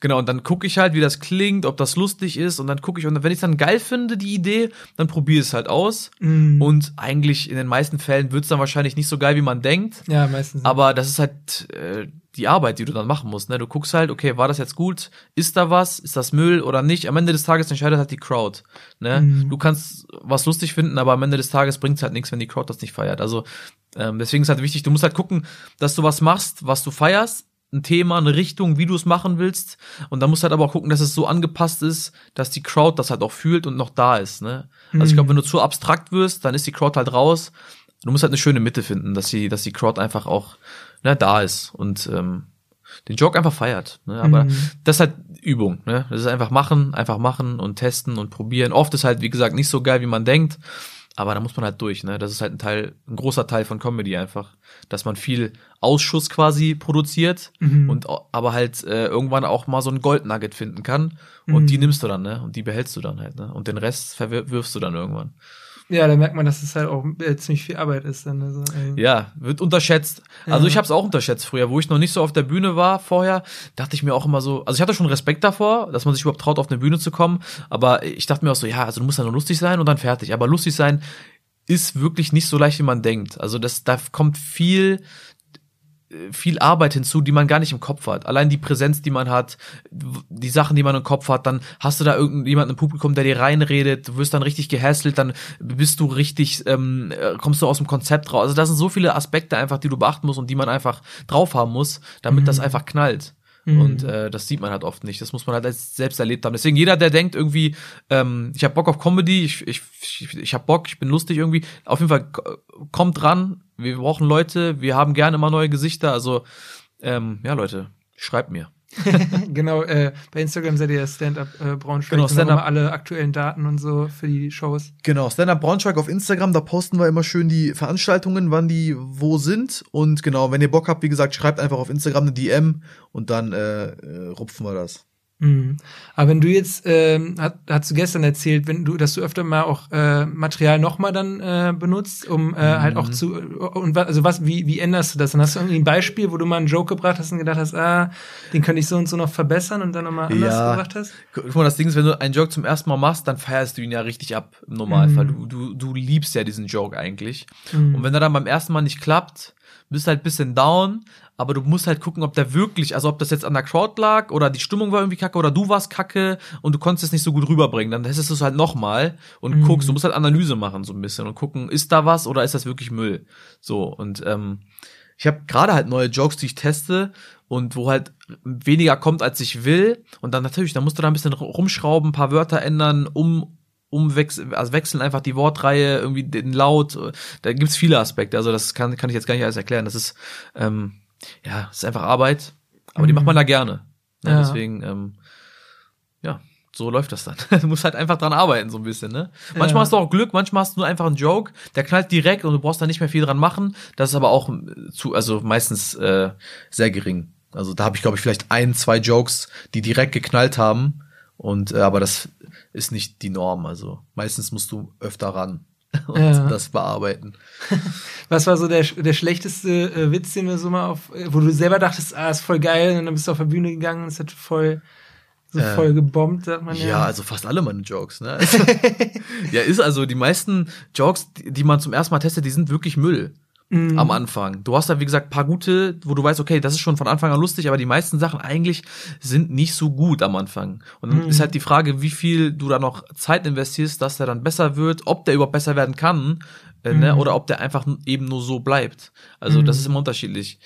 Speaker 1: Genau, und dann gucke ich halt, wie das klingt, ob das lustig ist und dann gucke ich und wenn ich dann geil finde, die Idee, dann probiere es halt aus. Mm. Und eigentlich in den meisten Fällen wird es dann wahrscheinlich nicht so geil, wie man denkt.
Speaker 2: Ja, meistens.
Speaker 1: Aber das ist halt äh, die Arbeit, die du dann machen musst. Ne? Du guckst halt, okay, war das jetzt gut? Ist da was? Ist das Müll oder nicht? Am Ende des Tages entscheidet halt die Crowd. Ne? Mm. Du kannst was lustig finden, aber am Ende des Tages bringt es halt nichts, wenn die Crowd das nicht feiert. Also ähm, deswegen ist halt wichtig, du musst halt gucken, dass du was machst, was du feierst ein Thema, eine Richtung, wie du es machen willst. Und da musst du halt aber auch gucken, dass es so angepasst ist, dass die Crowd das halt auch fühlt und noch da ist. Ne? Also ich glaube, mhm. wenn du zu abstrakt wirst, dann ist die Crowd halt raus. Du musst halt eine schöne Mitte finden, dass die, dass die Crowd einfach auch ne, da ist und ähm, den Joke einfach feiert. Ne? Aber mhm. das ist halt Übung. Ne? Das ist einfach machen, einfach machen und testen und probieren. Oft ist halt, wie gesagt, nicht so geil, wie man denkt. Aber da muss man halt durch, ne? Das ist halt ein Teil, ein großer Teil von Comedy einfach, dass man viel Ausschuss quasi produziert mhm. und aber halt äh, irgendwann auch mal so ein Goldnugget finden kann und mhm. die nimmst du dann, ne? Und die behältst du dann halt, ne? Und den Rest verwirfst du dann irgendwann.
Speaker 2: Ja, da merkt man, dass es halt auch äh, ziemlich viel Arbeit ist. Dann, also,
Speaker 1: äh. Ja, wird unterschätzt. Also ja. ich habe es auch unterschätzt früher, wo ich noch nicht so auf der Bühne war vorher, dachte ich mir auch immer so, also ich hatte schon Respekt davor, dass man sich überhaupt traut, auf eine Bühne zu kommen, aber ich dachte mir auch so, ja, also du musst ja nur lustig sein und dann fertig. Aber lustig sein ist wirklich nicht so leicht, wie man denkt. Also das, da kommt viel viel Arbeit hinzu, die man gar nicht im Kopf hat. Allein die Präsenz, die man hat, die Sachen, die man im Kopf hat, dann hast du da irgendjemanden im Publikum, der dir reinredet, du wirst dann richtig gehässelt, dann bist du richtig, ähm, kommst du aus dem Konzept raus. Also da sind so viele Aspekte einfach, die du beachten musst und die man einfach drauf haben muss, damit mhm. das einfach knallt. Mhm. Und äh, das sieht man halt oft nicht. Das muss man halt selbst erlebt haben. Deswegen jeder, der denkt irgendwie, ähm, ich habe Bock auf Comedy, ich, ich, ich, ich habe Bock, ich bin lustig irgendwie, auf jeden Fall kommt dran. Wir brauchen Leute, wir haben gerne immer neue Gesichter. Also ähm, ja, Leute, schreibt mir.
Speaker 2: genau, äh, bei Instagram seid ihr Stand-Up äh, Braunschweig. Genau, Stand-Up. alle aktuellen Daten und so für die Shows.
Speaker 1: Genau, Stand-Up Braunschweig auf Instagram, da posten wir immer schön die Veranstaltungen, wann die wo sind. Und genau, wenn ihr Bock habt, wie gesagt, schreibt einfach auf Instagram eine DM und dann äh, äh, rupfen wir das.
Speaker 2: Mhm. Aber wenn du jetzt, ähm, hat, hast du gestern erzählt, wenn du, dass du öfter mal auch äh, Material nochmal dann äh, benutzt, um äh, mhm. halt auch zu und was, also was, wie, wie änderst du das? Dann hast du irgendwie ein Beispiel, wo du mal einen Joke gebracht hast und gedacht hast, ah, den könnte ich so und so noch verbessern und dann nochmal anders ja. gebracht hast?
Speaker 1: Guck mal, das Ding ist, wenn du einen Joke zum ersten Mal machst, dann feierst du ihn ja richtig ab im Normalfall. Mhm. Du, du, du liebst ja diesen Joke eigentlich. Mhm. Und wenn er dann beim ersten Mal nicht klappt, bist halt bisschen down, aber du musst halt gucken, ob der wirklich, also ob das jetzt an der Crowd lag oder die Stimmung war irgendwie kacke oder du warst kacke und du konntest es nicht so gut rüberbringen. Dann testest du es halt nochmal und mhm. guckst, du musst halt Analyse machen so ein bisschen und gucken, ist da was oder ist das wirklich Müll? So und ähm, ich habe gerade halt neue Jokes, die ich teste und wo halt weniger kommt, als ich will. Und dann natürlich, da musst du da ein bisschen rumschrauben, ein paar Wörter ändern, um umwechseln, also wechseln einfach die Wortreihe, irgendwie den Laut. Da gibt's viele Aspekte. Also das kann, kann ich jetzt gar nicht alles erklären. Das ist ähm, ja, das ist einfach Arbeit, aber mhm. die macht man da gerne. Ne? Ja. Deswegen, ähm, ja, so läuft das dann. du musst halt einfach dran arbeiten, so ein bisschen, ne? Manchmal ja. hast du auch Glück, manchmal hast du nur einfach einen Joke, der knallt direkt und du brauchst da nicht mehr viel dran machen. Das ist aber auch äh, zu, also meistens äh, sehr gering. Also da habe ich, glaube ich, vielleicht ein, zwei Jokes, die direkt geknallt haben. Und äh, aber das ist nicht die Norm. Also meistens musst du öfter ran. und ja. das bearbeiten.
Speaker 2: Was war so der, der schlechteste äh, Witz, den du so mal auf, äh, wo du selber dachtest, ah, ist voll geil, und dann bist du auf der Bühne gegangen und es hat voll, so äh, voll gebombt, sagt man ja.
Speaker 1: Ja, also fast alle meine Jokes, ne? Also, ja, ist also die meisten Jokes, die man zum ersten Mal testet, die sind wirklich Müll. Mhm. am Anfang. Du hast da, wie gesagt, paar gute, wo du weißt, okay, das ist schon von Anfang an lustig, aber die meisten Sachen eigentlich sind nicht so gut am Anfang. Und dann mhm. ist halt die Frage, wie viel du da noch Zeit investierst, dass der dann besser wird, ob der überhaupt besser werden kann, äh, ne, mhm. oder ob der einfach eben nur so bleibt. Also das mhm. ist immer unterschiedlich.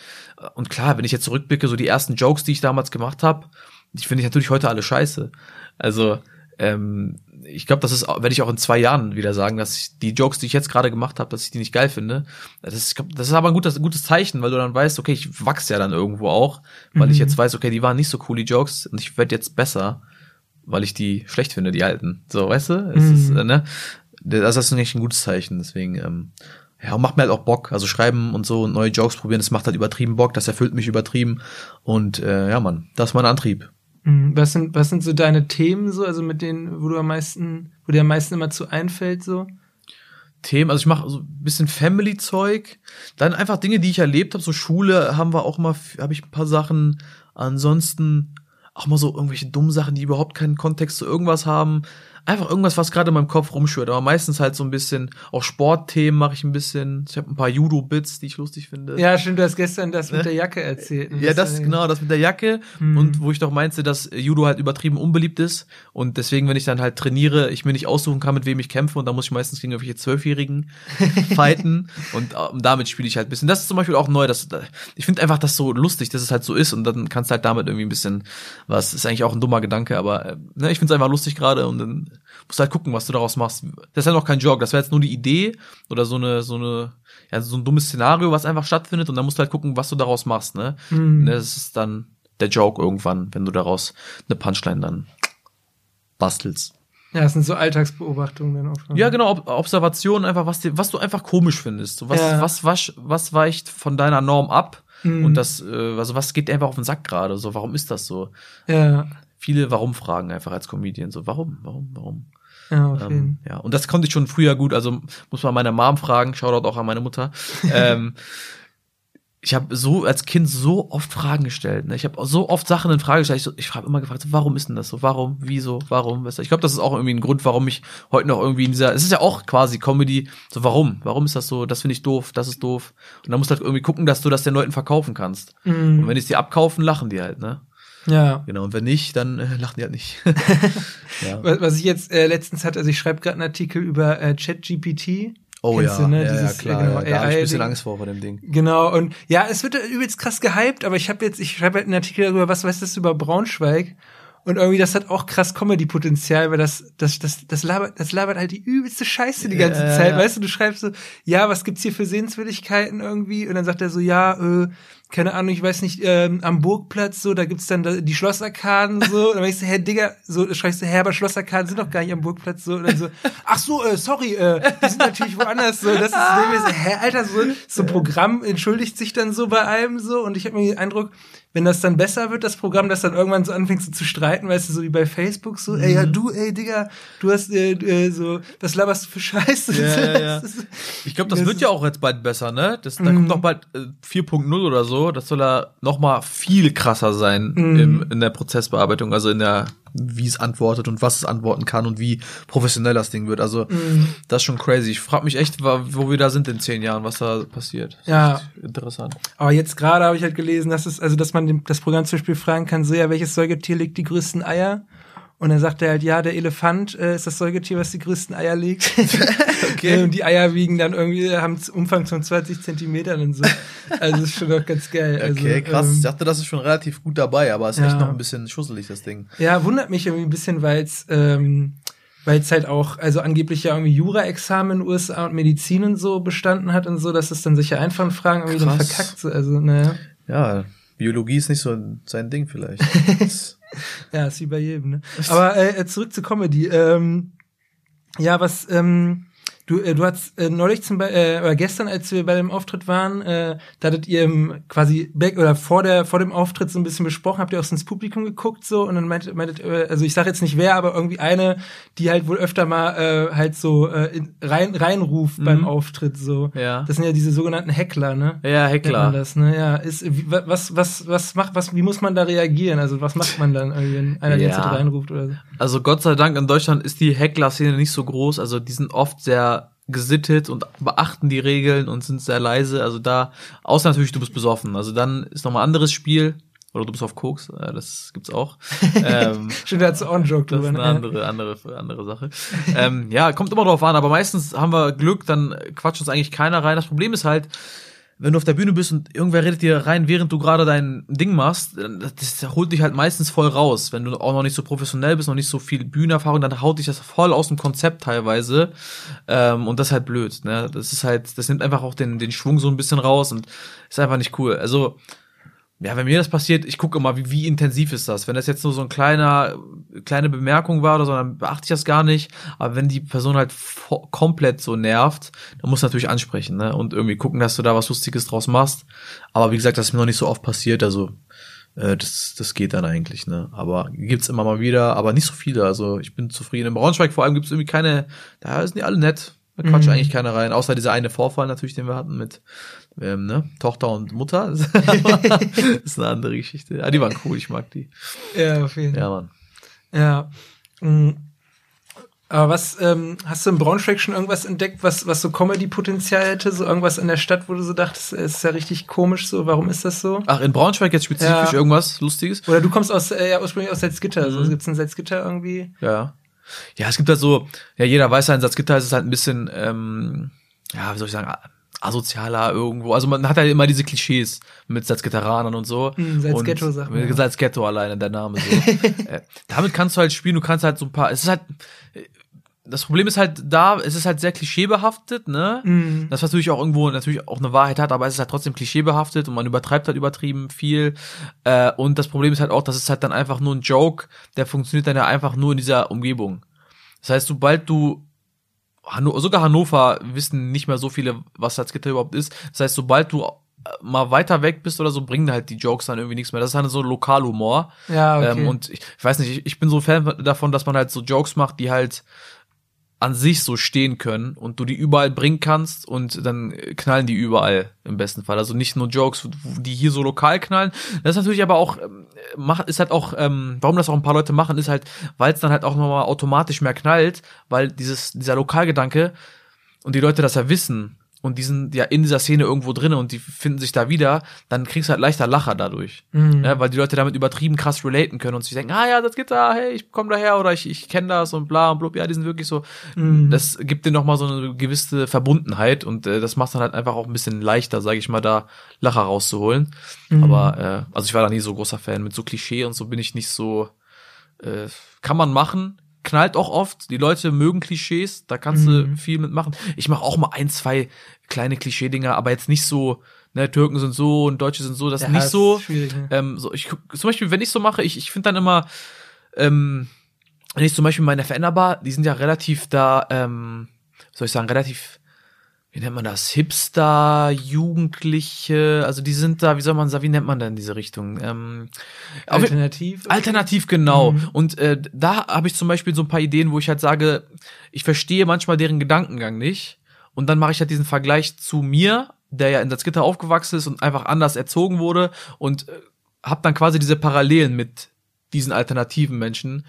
Speaker 1: Und klar, wenn ich jetzt zurückblicke, so die ersten Jokes, die ich damals gemacht habe, die finde ich natürlich heute alle scheiße. Also ähm, ich glaube, das ist, werde ich auch in zwei Jahren wieder sagen, dass ich die Jokes, die ich jetzt gerade gemacht habe, dass ich die nicht geil finde. Das ist, das ist aber ein gutes, gutes Zeichen, weil du dann weißt, okay, ich wachse ja dann irgendwo auch, weil mhm. ich jetzt weiß, okay, die waren nicht so cool, die Jokes, und ich werde jetzt besser, weil ich die schlecht finde, die alten. So, weißt du? Es
Speaker 2: Mhm.
Speaker 1: ist, äh, ne? Das ist nicht ein gutes Zeichen, deswegen, ähm, ja, und macht mir halt auch Bock. Also schreiben und so und neue Jokes probieren, das macht halt übertrieben Bock, das erfüllt mich übertrieben. Und äh, ja, Mann, das ist mein Antrieb.
Speaker 2: Mhm. Was sind, was sind so deine Themen so, also mit denen, wo du am meisten, wo dir am meisten immer zu einfällt so?
Speaker 1: Themen, also ich mache so ein bisschen Family-Zeug, dann einfach Dinge, die ich erlebt habe, so Schule haben wir auch mal, habe ich ein paar Sachen, ansonsten auch mal so irgendwelche dummen Sachen, die überhaupt keinen Kontext zu irgendwas haben, einfach irgendwas, was gerade in meinem Kopf rumschwirrt, aber meistens halt so ein bisschen, auch Sportthemen mache ich ein bisschen, ich habe ein paar Judo-Bits, die ich lustig finde.
Speaker 2: Ja, stimmt, du hast gestern das mit
Speaker 1: Ne?
Speaker 2: der Jacke erzählt.
Speaker 1: Ja, das
Speaker 2: äh,
Speaker 1: genau, das mit der Jacke
Speaker 2: Hm.
Speaker 1: und wo ich doch meinte, dass Judo halt übertrieben unbeliebt ist und deswegen, wenn ich dann halt trainiere, ich mir nicht aussuchen kann, mit wem ich kämpfe und da muss ich meistens gegen irgendwelche Zwölfjährigen fighten und äh, damit spiele ich halt ein bisschen. Das ist zum Beispiel auch neu, dass ich finde einfach das so lustig, dass es halt so ist und dann kannst du halt damit irgendwie ein bisschen was, ist eigentlich auch ein dummer Gedanke, aber äh, ne, ich finde es einfach lustig gerade und dann musst halt gucken, was du daraus machst. Das ist ja noch kein Joke, das wäre jetzt nur die Idee oder so eine, so eine, ja, so ein dummes Szenario, was einfach stattfindet und dann musst du halt gucken, was du daraus machst, ne?
Speaker 2: Mhm.
Speaker 1: Das ist dann der Joke irgendwann, wenn du daraus eine Punchline dann bastelst.
Speaker 2: Ja, das sind so Alltagsbeobachtungen dann auch.
Speaker 1: Ja, genau, Ob Observationen einfach, was, dir, was du einfach komisch findest. So, was,
Speaker 2: Ja.
Speaker 1: was, was, was weicht von deiner Norm ab?
Speaker 2: Mhm.
Speaker 1: Und das, äh, also was geht dir einfach auf den Sack gerade? So, warum ist das so?
Speaker 2: Ja,
Speaker 1: Viele Warum-Fragen einfach als Comedian. So, warum, warum, warum?
Speaker 2: ja,
Speaker 1: Ähm, ja, und das konnte ich schon früher gut. Also muss man meine Mom fragen. Shoutout auch an meine Mutter. ähm, ich habe so als Kind so oft Fragen gestellt. Ne? Ich habe so oft Sachen in Frage gestellt. Ich, so, ich habe immer gefragt, so, warum ist denn das so? Warum? Wieso? Warum? Weißt du? Ich glaube, das ist auch irgendwie ein Grund, warum ich heute noch irgendwie in dieser. Es ist ja auch quasi Comedy. So, warum? Warum ist das so? Das finde ich doof. Das ist doof. Und dann musst du halt irgendwie gucken, dass du das den Leuten verkaufen kannst.
Speaker 2: Mhm.
Speaker 1: Und wenn die es dir abkaufen, lachen die halt. Ne?
Speaker 2: Ja.
Speaker 1: Genau. Und wenn nicht, dann äh, lachen die halt nicht. ja.
Speaker 2: Was was ich jetzt äh, letztens hatte, also ich schreibe gerade einen Artikel über äh, ChatGPT.
Speaker 1: Oh
Speaker 2: Kennst
Speaker 1: ja,
Speaker 2: du, ne?
Speaker 1: ja, ja,
Speaker 2: Dieses,
Speaker 1: klar.
Speaker 2: äh, genau,
Speaker 1: ja, da habe ich ein bisschen. Angst vor, vor dem Ding.
Speaker 2: Genau, und ja, es wird übelst krass gehypt, aber ich habe jetzt, ich schreibe halt einen Artikel darüber, was weißt du über Braunschweig? Und irgendwie, das hat auch krass Comedy-Potenzial, weil das, das, das, das labert, das labert halt die übelste Scheiße die ganze
Speaker 1: Ja,
Speaker 2: Zeit.
Speaker 1: ja.
Speaker 2: Weißt du, du schreibst so, ja, was gibt's hier für Sehenswürdigkeiten irgendwie? Und dann sagt er so, ja, äh, keine Ahnung, ich weiß nicht, ähm, am Burgplatz, so, da gibt's dann da, die Schlossarkaden, so. Und dann ich so, hä, Digga, so, schreibst du, hä, aber Schlossarkaden sind doch gar nicht am Burgplatz, so. Und dann so, ach so, äh, sorry, äh, die sind natürlich woanders, so. Das ist so, hä, Alter, so, so Programm entschuldigt sich dann so bei allem, so. Und ich habe mir den Eindruck, wenn das dann besser wird, das Programm, das dann irgendwann so anfängt so zu streiten, weißt du, so wie bei Facebook, so, ey,
Speaker 1: Mhm.
Speaker 2: ja, du, ey, Digga, du hast, äh, äh, so, was laberst du für Scheiße?
Speaker 1: Ja, ja, ja. Ich glaube, das
Speaker 2: Das
Speaker 1: wird ja auch jetzt bald besser, ne? Das, da
Speaker 2: Mhm.
Speaker 1: kommt noch bald äh, 4.0 oder so. Das soll ja noch mal viel krasser sein
Speaker 2: Mhm.
Speaker 1: im, in der Prozessbearbeitung, also in der, wie es antwortet und was es antworten kann und wie professionell das Ding wird. Also
Speaker 2: Mhm.
Speaker 1: das ist schon crazy. Ich frage mich echt, wo wir da sind in zehn Jahren, was da passiert. Das
Speaker 2: Ja.
Speaker 1: Interessant.
Speaker 2: Aber jetzt gerade habe ich halt gelesen, dass es, also dass man dem, das Programm zum Beispiel fragen kann, so ja, welches Säugetier legt die größten Eier? Und dann sagt er halt, ja, der Elefant äh, ist das Säugetier, was die größten Eier legt.
Speaker 1: Okay.
Speaker 2: und die Eier wiegen dann irgendwie, haben Umfang von 20 Zentimetern und so. Also ist schon doch ganz geil. Also,
Speaker 1: Okay, krass. ich
Speaker 2: Ähm,
Speaker 1: dachte, das ist schon relativ gut dabei, aber es ist
Speaker 2: ja.
Speaker 1: echt noch ein bisschen schusselig, das Ding.
Speaker 2: ja, wundert mich irgendwie ein bisschen, weil es ähm, weil es halt auch, also angeblich ja irgendwie Jura-Examen in den USA und Medizin und so bestanden hat und so, dass es dann sicher einfachen Fragen irgendwie dann
Speaker 1: Krass.
Speaker 2: verkackt. So. Also, naja.
Speaker 1: Ja, Biologie ist nicht so sein Ding vielleicht.
Speaker 2: Ja, ist wie bei jedem, ne? Aber äh, zurück zur Comedy. Ähm, ja, was, ähm, du, äh, du hast äh, neulich zum Beispiel, äh, oder gestern, als wir bei dem Auftritt waren, äh, da hattet ihr im, quasi back oder vor der, vor dem Auftritt so ein bisschen besprochen, habt ihr auch so ins Publikum geguckt so und dann meintet, meintet äh, also ich sage jetzt nicht wer, aber irgendwie eine, die halt wohl öfter mal äh, halt so äh, in, rein reinruft beim Auftritt so.
Speaker 1: Ja.
Speaker 2: Das sind ja diese sogenannten Heckler, ne?
Speaker 1: ja, Heckler.
Speaker 2: das, ne? Ja, ist wie, wa- was was was macht was wie muss man da reagieren? Also was macht man dann irgendwie, wenn einer die ganze
Speaker 1: Ja.
Speaker 2: Zeit reinruft oder so?
Speaker 1: Also Gott sei Dank in Deutschland ist die Heckler-Szene nicht so groß. Also die sind oft sehr gesittet und beachten die Regeln und sind sehr leise. Also da, außer natürlich du bist besoffen. Also dann ist nochmal ein anderes Spiel. Oder du bist auf Koks, äh, das gibt's auch. ähm,
Speaker 2: Stimmt, da hast du auch einen Joke
Speaker 1: das ist
Speaker 2: drüber.
Speaker 1: eine
Speaker 2: ne?
Speaker 1: andere, andere, andere Sache. ähm, ja, kommt immer drauf an, aber meistens haben wir Glück, dann quatscht uns eigentlich keiner rein. Das Problem ist halt, wenn du auf der Bühne bist und irgendwer redet dir rein, während du gerade dein Ding machst, das holt dich halt meistens voll raus. Wenn du auch noch nicht so professionell bist, noch nicht so viel Bühnenerfahrung, dann haut dich das voll aus dem Konzept teilweise. Ähm, und das ist halt blöd. Ne? Das ist halt, das nimmt einfach auch den, den Schwung so ein bisschen raus und ist einfach nicht cool. Also ja, wenn mir das passiert, ich gucke immer, wie, wie intensiv ist das. Wenn das jetzt nur so ein kleiner, kleine Bemerkung war oder so, dann beachte ich das gar nicht. Aber wenn die Person halt komplett so nervt, dann musst du natürlich ansprechen, ne? Und irgendwie gucken, dass du da was Lustiges draus machst. Aber wie gesagt, das ist mir noch nicht so oft passiert, also äh, das, das geht dann eigentlich, ne? Aber gibt's immer mal wieder, aber nicht so viele. Also ich bin zufrieden. Im Braunschweig vor allem gibt's irgendwie keine, da sind die alle nett. Da quatscht mhm. eigentlich keiner rein, außer dieser eine Vorfall natürlich, den wir hatten mit ähm, ne? Tochter und Mutter. das ist eine andere Geschichte. Ja, die waren cool, ich mag die.
Speaker 2: Ja, auf jeden
Speaker 1: Fall. Ja, Mann.
Speaker 2: Ja. Mhm. Aber was, ähm, hast du im Braunschweig schon irgendwas entdeckt, was, was so Comedy-Potenzial hätte? So irgendwas in der Stadt, wo du so dachtest, es ist ja richtig komisch so, warum ist das so?
Speaker 1: Ach, in Braunschweig jetzt spezifisch ja. irgendwas Lustiges?
Speaker 2: Oder du kommst aus, äh, ja, ursprünglich aus Salzgitter, mhm. so gibt's in Salzgitter irgendwie?
Speaker 1: Ja. Ja, es gibt halt so, ja, jeder weiß ja, in Salzgitter ist es halt ein bisschen, ähm, ja, wie soll ich sagen, asozialer irgendwo. Also man hat ja halt immer diese Klischees mit Salzgitteranern und so.
Speaker 2: Hm, Salzghetto sagt
Speaker 1: man. Salzghetto alleine, der Name so. äh, damit kannst du halt spielen, du kannst halt so ein paar, es ist halt, das Problem ist halt da, es ist halt sehr klischeebehaftet, ne? Mhm. Das was natürlich auch irgendwo natürlich auch eine Wahrheit hat, aber es ist halt trotzdem klischeebehaftet und man übertreibt halt übertrieben viel. Äh, und das Problem ist halt auch, dass es halt dann einfach nur ein Joke, der funktioniert dann ja einfach nur in dieser Umgebung. Das heißt, sobald du Hanno sogar Hannover wissen nicht mehr so viele, was Salzgitter überhaupt ist. Das heißt, sobald du äh, mal weiter weg bist oder so, bringen halt die Jokes dann irgendwie nichts mehr. Das ist halt so Lokalhumor.
Speaker 2: Ja, okay.
Speaker 1: Ähm, und ich, ich weiß nicht, ich, ich bin so Fan davon, dass man halt so Jokes macht, die halt an sich so stehen können und du die überall bringen kannst und dann knallen die überall im besten Fall. Also nicht nur Jokes, die hier so lokal knallen. Das ist natürlich aber auch, ähm, macht, ist halt auch, ähm, warum das auch ein paar Leute machen, ist halt, weil es dann halt auch nochmal automatisch mehr knallt, weil dieses, dieser Lokalgedanke und die Leute das ja wissen und die sind ja in dieser Szene irgendwo drin und die finden sich da wieder, dann kriegst du halt leichter Lacher dadurch. Mhm. Ja, weil die Leute damit übertrieben krass relaten können und sich denken, ah ja, das geht da, hey, ich komm daher oder ich, ich kenne das und bla und blub, ja, die sind wirklich so. Mhm. Das gibt dir nochmal so eine gewisse Verbundenheit und äh, das macht dann halt einfach auch ein bisschen leichter, sage ich mal, da Lacher rauszuholen. Mhm. Aber äh, also ich war da nie so großer Fan. Mit so Klischee und so bin ich nicht so. Äh, kann man machen, knallt auch oft. Die Leute mögen Klischees, da kannst mhm. du viel mitmachen. Ich mache auch mal ein, zwei kleine Klischee-Dinger, aber jetzt nicht so, ne, Türken sind so und Deutsche sind so, das ja, ist nicht so. Ist ne? ähm, so ich, zum Beispiel, wenn ich so mache, ich, ich finde dann immer, ähm, wenn ich zum Beispiel meine Veränderbar, die sind ja relativ da, ähm, soll ich sagen, relativ wie nennt man das? Hipster, Jugendliche, also die sind da, wie soll man sagen, wie nennt man denn diese Richtung? Ähm,
Speaker 2: alternativ?
Speaker 1: Alternativ, genau. Mhm. Und äh, da habe ich zum Beispiel so ein paar Ideen, wo ich halt sage, ich verstehe manchmal deren Gedankengang nicht. Und dann mache ich halt diesen Vergleich zu mir, der ja in Salzgitter aufgewachsen ist und einfach anders erzogen wurde und äh, habe dann quasi diese Parallelen mit diesen alternativen Menschen,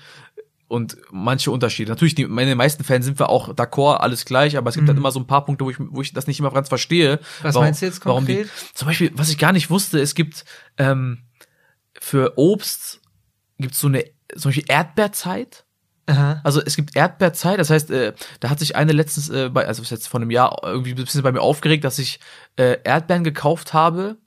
Speaker 1: und manche Unterschiede. Natürlich, die, in den meisten Fällen sind wir auch d'accord, alles gleich, aber es gibt mhm. halt immer so ein paar Punkte, wo ich, wo ich das nicht immer ganz verstehe.
Speaker 2: Was warum, meinst du jetzt konkret? Warum
Speaker 1: die, zum Beispiel, was ich gar nicht wusste, es gibt ähm, für Obst gibt es so eine zum Beispiel Erdbeerzeit. Aha. Also es gibt Erdbeerzeit, das heißt, äh, da hat sich eine letztens, äh, bei, also jetzt vor einem Jahr irgendwie ein bisschen bei mir aufgeregt, dass ich äh, Erdbeeren gekauft habe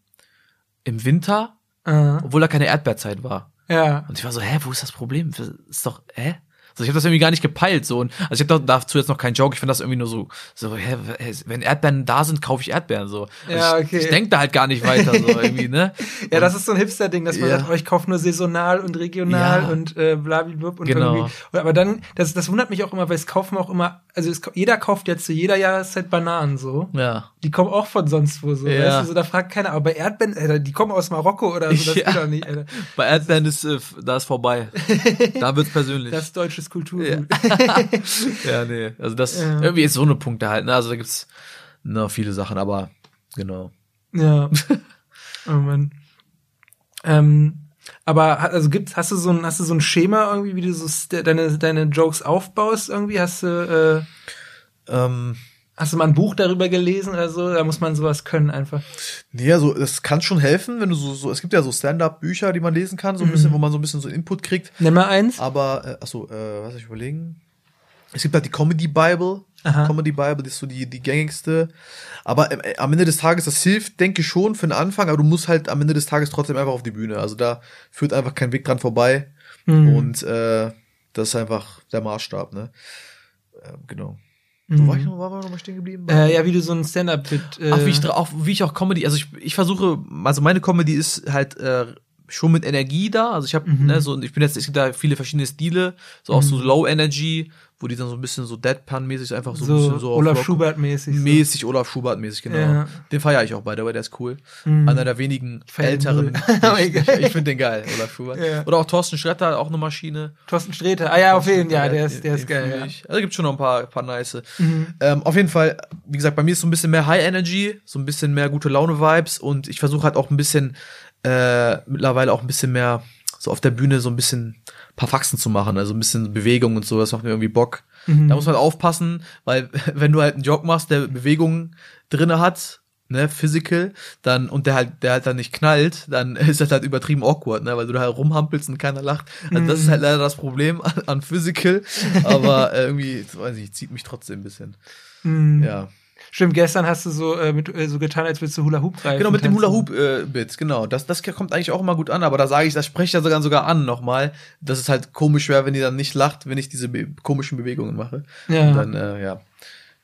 Speaker 1: im Winter, Aha. obwohl da keine Erdbeerzeit war.
Speaker 2: Ja.
Speaker 1: Und ich war so, hä, wo ist das Problem? Ist doch, hä? Also ich habe das irgendwie gar nicht gepeilt so und also ich habe dazu jetzt noch keinen Joke. Ich finde das irgendwie nur so so hä, wenn Erdbeeren da sind, kaufe ich Erdbeeren so.
Speaker 2: Also ja, okay.
Speaker 1: Ich, ich denke da halt gar nicht weiter so irgendwie ne.
Speaker 2: ja, das ist so ein Hipster Ding, dass man ja. sagt, oh, ich kaufe nur saisonal und regional ja. und äh, blablabla und
Speaker 1: genau.
Speaker 2: irgendwie. Aber dann das das wundert mich auch immer, weil es kaufen auch immer also es, jeder kauft jetzt zu jeder Jahreszeit Bananen so.
Speaker 1: Ja.
Speaker 2: Die kommen auch von sonst wo so. Ja. Weißt du, so da fragt keiner, aber bei Erdbeeren, Alter, die kommen aus Marokko oder so, das ja. geht doch nicht, Alter.
Speaker 1: Bei Erdbeeren ist äh, da ist vorbei. da wird's persönlich.
Speaker 2: Das ist deutsches Kulturgut.
Speaker 1: Ja. ja, nee. Also das ja. irgendwie ist so eine Punkte halt, ne? Also da gibt's noch viele Sachen, aber genau.
Speaker 2: Ja. oh Mann. Ähm, aber also gibt's, hast du so ein, hast du so ein Schema irgendwie, wie du so deine, deine Jokes aufbaust irgendwie? Hast du, äh, ähm, Hast du mal ein Buch darüber gelesen oder so? Da muss man sowas können einfach.
Speaker 1: Nee, also das kann schon helfen, wenn du so, so es gibt ja so Stand-up-Bücher, die man lesen kann, so ein bisschen, mhm. wo man so ein bisschen so Input kriegt.
Speaker 2: Nimm mal eins.
Speaker 1: Aber, äh, achso, äh, was soll ich überlegen? Es gibt halt die Comedy Bible. Aha. Comedy Bible das ist so die, die gängigste. Aber äh, am Ende des Tages, das hilft, denke ich schon für den Anfang, aber du musst halt am Ende des Tages trotzdem einfach auf die Bühne. Also da führt einfach kein Weg dran vorbei. Mhm. Und äh, das ist einfach der Maßstab, ne? Äh, genau. Wo war ich noch, war wir noch mal stehen geblieben?
Speaker 2: Äh, ja, wie du so ein Stand-up-Bit. Äh,
Speaker 1: Ach, wie ich, auch, wie ich auch Comedy, also ich, ich versuche, also meine Comedy ist halt äh, schon mit Energie da. Also ich habe,
Speaker 2: Mhm.
Speaker 1: ne, so, ich bin jetzt, es gibt da viele verschiedene Stile, so auch so Low Energy, wo die dann so ein bisschen so Deadpan-mäßig einfach so,
Speaker 2: so,
Speaker 1: ein bisschen so auf
Speaker 2: Olaf Schubert-mäßig. So.
Speaker 1: Mäßig, Olaf Schubert-mäßig, genau.
Speaker 2: Ja.
Speaker 1: Den feiere ich auch bei, der der ist cool.
Speaker 2: Mhm.
Speaker 1: Einer der wenigen älteren. ich ich, finde den geil, Olaf Schubert.
Speaker 2: Ja.
Speaker 1: Oder auch Thorsten Schretter, auch eine Maschine.
Speaker 2: Thorsten Sträter. Ah ja, auf jeden Fall. Ja, der ist, der ist geil. Ja.
Speaker 1: Also gibt schon noch ein paar, paar nice.
Speaker 2: Mhm.
Speaker 1: Ähm, auf jeden Fall, wie gesagt, bei mir ist so ein bisschen mehr High Energy, so ein bisschen mehr gute Laune Vibes und ich versuche halt auch ein bisschen äh, mittlerweile auch ein bisschen mehr so auf der Bühne so ein bisschen paar Faxen zu machen, also ein bisschen Bewegung und so, das macht mir irgendwie Bock.
Speaker 2: Mhm.
Speaker 1: Da muss man halt aufpassen, weil wenn du halt einen Jog machst, der Bewegung drinne hat, ne, physical, dann und der halt der halt dann nicht knallt, dann ist das halt übertrieben awkward, ne, weil du da halt rumhampelst und keiner lacht. Also das ist halt leider das Problem an, an physical, aber äh, irgendwie, weiß ich, zieht mich trotzdem ein bisschen.
Speaker 2: Mhm.
Speaker 1: Ja.
Speaker 2: Stimmt, gestern hast du so, äh, mit, äh, so getan, als würdest du Hula Hoop greifen.
Speaker 1: Genau, mit dem
Speaker 2: tanzen.
Speaker 1: Hula Hoop äh, genau. Das, das kommt eigentlich auch immer gut an, aber da sage ich, das spreche ich ja sogar sogar an nochmal, dass es halt komisch wäre, wenn die dann nicht lacht, wenn ich diese be komischen Bewegungen mache.
Speaker 2: Ja.
Speaker 1: Und dann, äh, ja,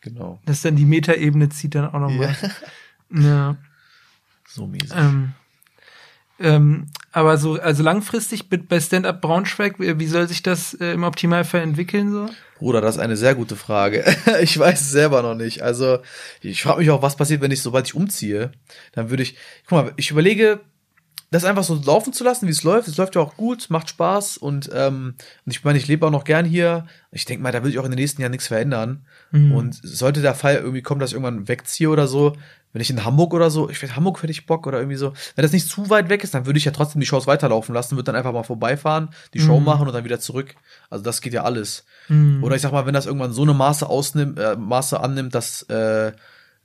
Speaker 1: genau.
Speaker 2: Dass dann die Metaebene zieht dann auch nochmal. Ja.
Speaker 1: So mäßig.
Speaker 2: Ähm, ähm, aber so, also langfristig bei- Stand-Up Braunschweig, wie wie soll sich das äh, im Optimalfall entwickeln so?
Speaker 1: Bruder, das ist eine sehr gute Frage. ich weiß es selber noch nicht. Also, ich frage mich auch, was passiert, wenn ich, sobald ich umziehe, dann würde ich, guck mal, ich überlege, das einfach so laufen zu lassen, wie es läuft. Es läuft ja auch gut, macht Spaß und, ähm, und ich meine, ich lebe auch noch gern hier. Ich denke mal, da will ich auch in den nächsten Jahren nichts verändern.
Speaker 2: Mhm.
Speaker 1: Und sollte der Fall irgendwie kommen, dass ich irgendwann wegziehe oder so, wenn ich in Hamburg oder so, ich weiß, Hamburg hätte ich Bock oder irgendwie so. Wenn das nicht zu weit weg ist, dann würde ich ja trotzdem die Shows weiterlaufen lassen, würde dann einfach mal vorbeifahren, die Show
Speaker 2: Mhm.
Speaker 1: machen und dann wieder zurück. Also das geht ja alles.
Speaker 2: Mhm.
Speaker 1: Oder ich sag mal, wenn das irgendwann so eine Maße ausnimmt, äh, Maße annimmt, dass äh,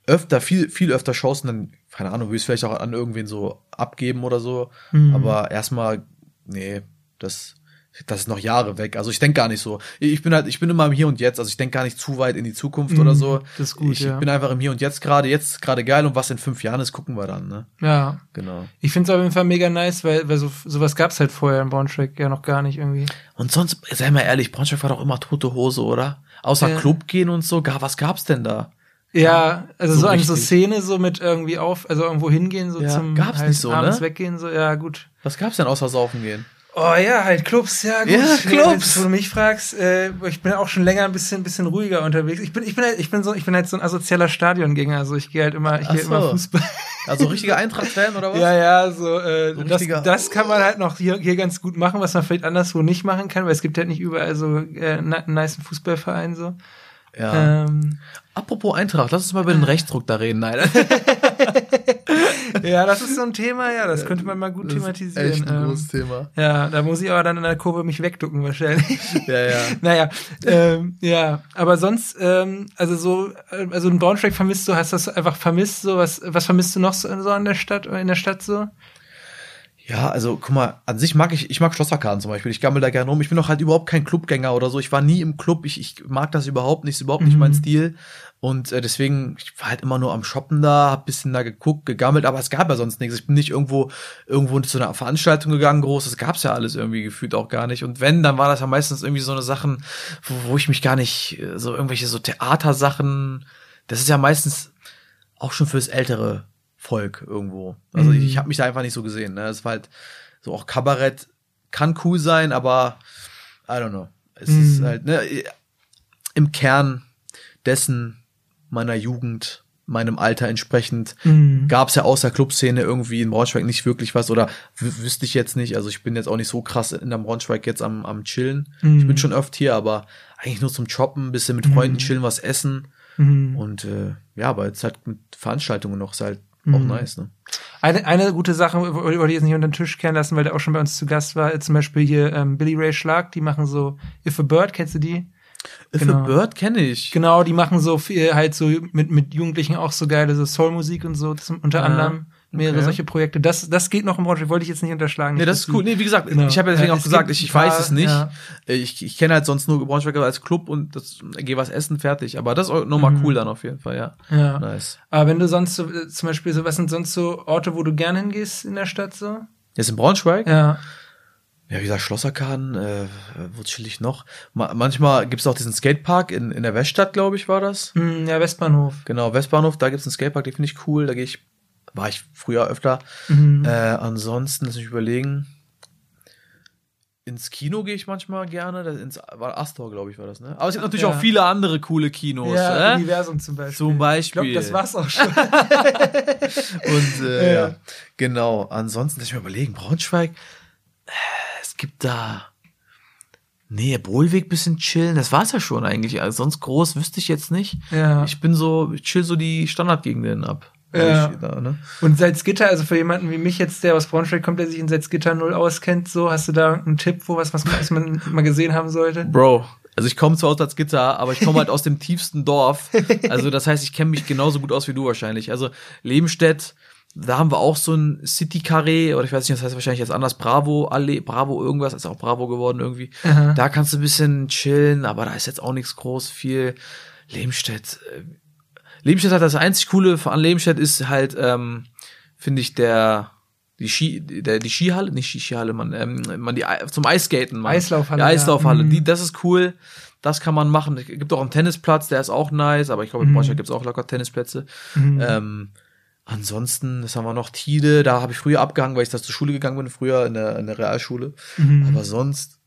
Speaker 1: öfter, viel, viel öfter Shows, dann, keine Ahnung, will ich es vielleicht auch an irgendwen so abgeben oder so.
Speaker 2: Mhm.
Speaker 1: Aber erstmal, nee, das, das ist noch Jahre weg. Also ich denke gar nicht so. Ich bin halt, ich bin immer im Hier und Jetzt, also ich denke gar nicht zu weit in die Zukunft
Speaker 2: Mhm,
Speaker 1: oder so.
Speaker 2: das ist gut,
Speaker 1: ich
Speaker 2: ja.
Speaker 1: bin einfach im Hier und Jetzt gerade, jetzt gerade geil und was in fünf Jahren ist, gucken wir dann, ne?
Speaker 2: Ja.
Speaker 1: Genau.
Speaker 2: Ich finde es auf jeden Fall mega nice, weil, weil so, sowas gab's halt vorher in Braunschweig ja noch gar nicht irgendwie.
Speaker 1: Und sonst, sei mal ehrlich, Braunschweig war doch immer tote Hose, oder? Außer
Speaker 2: Ja.
Speaker 1: Club gehen und so, gar, was gab's denn da?
Speaker 2: Ja, also
Speaker 1: So
Speaker 2: so, eine so. Szene so mit irgendwie auf, also irgendwo hingehen, so
Speaker 1: Ja,
Speaker 2: zum
Speaker 1: gab's nicht so,
Speaker 2: abends
Speaker 1: ne?
Speaker 2: weggehen, so, ja, gut.
Speaker 1: Was gab's denn außer Saufen gehen?
Speaker 2: Oh ja, halt Clubs, ja gut.
Speaker 1: Ja, Clubs.
Speaker 2: Wo du mich fragst, äh, ich bin auch schon länger ein bisschen, bisschen ruhiger unterwegs. Ich bin, ich bin, halt, ich bin so, ich bin halt so ein asozialer Stadiongänger. Also ich gehe halt immer, ich gehe
Speaker 1: so.
Speaker 2: immer Fußball.
Speaker 1: Also richtiger Eintracht-Fan oder was?
Speaker 2: ja, ja, so, äh,
Speaker 1: So
Speaker 2: das, das kann man halt noch hier, hier ganz gut machen, was man vielleicht anderswo nicht machen kann, weil es gibt halt nicht überall so äh, einen nice Fußballverein so.
Speaker 1: Ja.
Speaker 2: Ähm,
Speaker 1: Apropos Eintracht, lass uns mal über den Rechtsdruck da reden. Nein.
Speaker 2: ja, das ist so ein Thema, ja, das könnte man mal gut thematisieren.
Speaker 1: Echt ein
Speaker 2: ähm,
Speaker 1: großes Thema.
Speaker 2: ja, da muss ich aber dann in der Kurve mich wegducken wahrscheinlich.
Speaker 1: Ja, ja.
Speaker 2: Naja, ähm, ja, aber sonst, ähm, also so, äh, also in Braunschweig vermisst du, hast das einfach vermisst, so was, was vermisst du noch so, so an der Stadt, in der Stadt so?
Speaker 1: Ja, also guck mal, an sich mag ich, ich mag Schlosserkarten zum Beispiel. Ich gammel da gerne rum. Ich bin doch halt überhaupt kein Clubgänger oder so. Ich war nie im Club. Ich, ich mag das überhaupt nicht. Ist überhaupt nicht
Speaker 2: Mhm.
Speaker 1: mein Stil. Und äh, deswegen, ich war halt immer nur am Shoppen da, hab bisschen da geguckt, gegammelt, aber es gab ja sonst nichts. Ich bin nicht irgendwo, irgendwo zu einer Veranstaltung gegangen, groß. Das gab's ja alles irgendwie gefühlt auch gar nicht. Und wenn, dann war das ja meistens irgendwie so eine Sachen, wo, wo ich mich gar nicht, äh, so irgendwelche so Theatersachen, das ist ja meistens auch schon fürs ältere Volk irgendwo. Also
Speaker 2: Mhm.
Speaker 1: ich, ich habe mich da einfach nicht so gesehen. Ne? Es war halt so auch Kabarett kann cool sein, aber I don't know. Es ist
Speaker 2: Mhm.
Speaker 1: halt ne, im Kern dessen meiner Jugend, meinem Alter entsprechend
Speaker 2: Mhm.
Speaker 1: gab's ja außer Clubszene irgendwie in Braunschweig nicht wirklich was oder wü- wüsste ich jetzt nicht. Also ich bin jetzt auch nicht so krass in der Braunschweig jetzt am, am Chillen.
Speaker 2: Mhm.
Speaker 1: Ich bin schon oft hier, aber eigentlich nur zum Shoppen, bisschen mit Freunden
Speaker 2: Mhm.
Speaker 1: chillen, was essen.
Speaker 2: Mhm.
Speaker 1: Und äh, ja, aber jetzt halt mit Veranstaltungen noch ist halt auch
Speaker 2: Mhm.
Speaker 1: nice, ne?
Speaker 2: Eine, eine gute Sache wo- wollte ich jetzt nicht unter den Tisch kehren lassen, weil der auch schon bei uns zu Gast war, zum Beispiel hier ähm, Billy Ray Schlag, die machen so If a Bird, kennst du die?
Speaker 1: If
Speaker 2: Genau.
Speaker 1: a Bird kenne ich.
Speaker 2: Genau, die machen so viel, halt so mit, mit Jugendlichen auch so geile so Soulmusik und so, zum, unter
Speaker 1: Ja,
Speaker 2: anderem mehrere
Speaker 1: okay.
Speaker 2: solche Projekte. Das, das geht noch im Braunschweig, wollte ich jetzt nicht unterschlagen.
Speaker 1: Nee, das ist cool. Nee, wie gesagt,
Speaker 2: Genau.
Speaker 1: ich habe ja deswegen
Speaker 2: Ja,
Speaker 1: auch
Speaker 2: es
Speaker 1: gesagt,
Speaker 2: gibt
Speaker 1: ich, ich
Speaker 2: paar,
Speaker 1: weiß es nicht.
Speaker 2: ja.
Speaker 1: Ich, ich kenne halt sonst nur Braunschweig als Club und das geh was essen, fertig. Aber das ist nochmal
Speaker 2: Mhm.
Speaker 1: cool dann auf jeden Fall, ja.
Speaker 2: Ja.
Speaker 1: Nice.
Speaker 2: Aber wenn du sonst so, äh, zum Beispiel so, was sind sonst so Orte, wo du gerne hingehst in der Stadt so?
Speaker 1: Jetzt in Braunschweig?
Speaker 2: Ja.
Speaker 1: Ja, wie gesagt, Schlosserkarten, äh, wo chill ich noch? Ma manchmal gibt's auch diesen Skatepark in, in der Weststadt, glaube ich, war das.
Speaker 2: Hm, ja, Westbahnhof.
Speaker 1: Genau, Westbahnhof, da gibt's einen Skatepark, den finde ich cool, da gehe ich, war ich früher öfter.
Speaker 2: Mhm.
Speaker 1: Äh, ansonsten, lass mich überlegen. Ins Kino gehe ich manchmal gerne, das ins war Astor, glaube ich, war das, ne? Aber es gibt natürlich
Speaker 2: Ja.
Speaker 1: auch viele andere coole Kinos,
Speaker 2: ja,
Speaker 1: äh?
Speaker 2: Universum zum Beispiel.
Speaker 1: Zum Beispiel.
Speaker 2: Ich glaube, das war's auch schon.
Speaker 1: Und äh,
Speaker 2: Ja.
Speaker 1: ja. genau. Ansonsten, lass ich mal überlegen, Braunschweig, äh, es gibt da. Nee, Bohlweg bisschen chillen, das war's ja schon eigentlich. Also sonst groß wüsste ich jetzt nicht.
Speaker 2: ja.
Speaker 1: Ich bin so, ich chill so die Standardgegenden ab.
Speaker 2: Ja.
Speaker 1: Ich, da, ne?
Speaker 2: Und Salzgitter, also für jemanden wie mich jetzt, der aus Braunschweig kommt, der sich in Salzgitter null auskennt, so, hast du da einen Tipp, wo was, was man, was man mal gesehen haben sollte?
Speaker 1: Bro, also ich komme zwar aus als Gitter, aber ich komme halt aus dem tiefsten Dorf. Also das heißt, ich kenne mich genauso gut aus wie du wahrscheinlich. Also Lebenstedt, da haben wir auch so ein City Carré oder ich weiß nicht, das heißt wahrscheinlich jetzt anders Bravo Allee, Bravo irgendwas, ist auch Bravo geworden irgendwie.
Speaker 2: Aha.
Speaker 1: Da kannst du ein bisschen chillen, aber da ist jetzt auch nichts groß viel. Lebenstedt, Lebenstedt hat das einzig coole an Lebenstedt ist halt, ähm, finde ich der die Ski, der, die Skihalle, nicht die Skihalle, man, ähm, man die zum Eiskaten, man.
Speaker 2: Eislaufhalle,
Speaker 1: Die Eislaufhalle,
Speaker 2: ja. Mhm.
Speaker 1: die, das ist cool. Das kann man machen. Es gibt auch einen Tennisplatz, der ist auch nice, aber ich glaube, in
Speaker 2: Mhm.
Speaker 1: Braunschweig gibt's auch locker Tennisplätze.
Speaker 2: Mhm.
Speaker 1: Ähm, ansonsten, das haben wir noch Tide, da habe ich früher abgehangen, weil ich da zur Schule gegangen bin, früher in der, in der Realschule.
Speaker 2: Mhm.
Speaker 1: Aber sonst,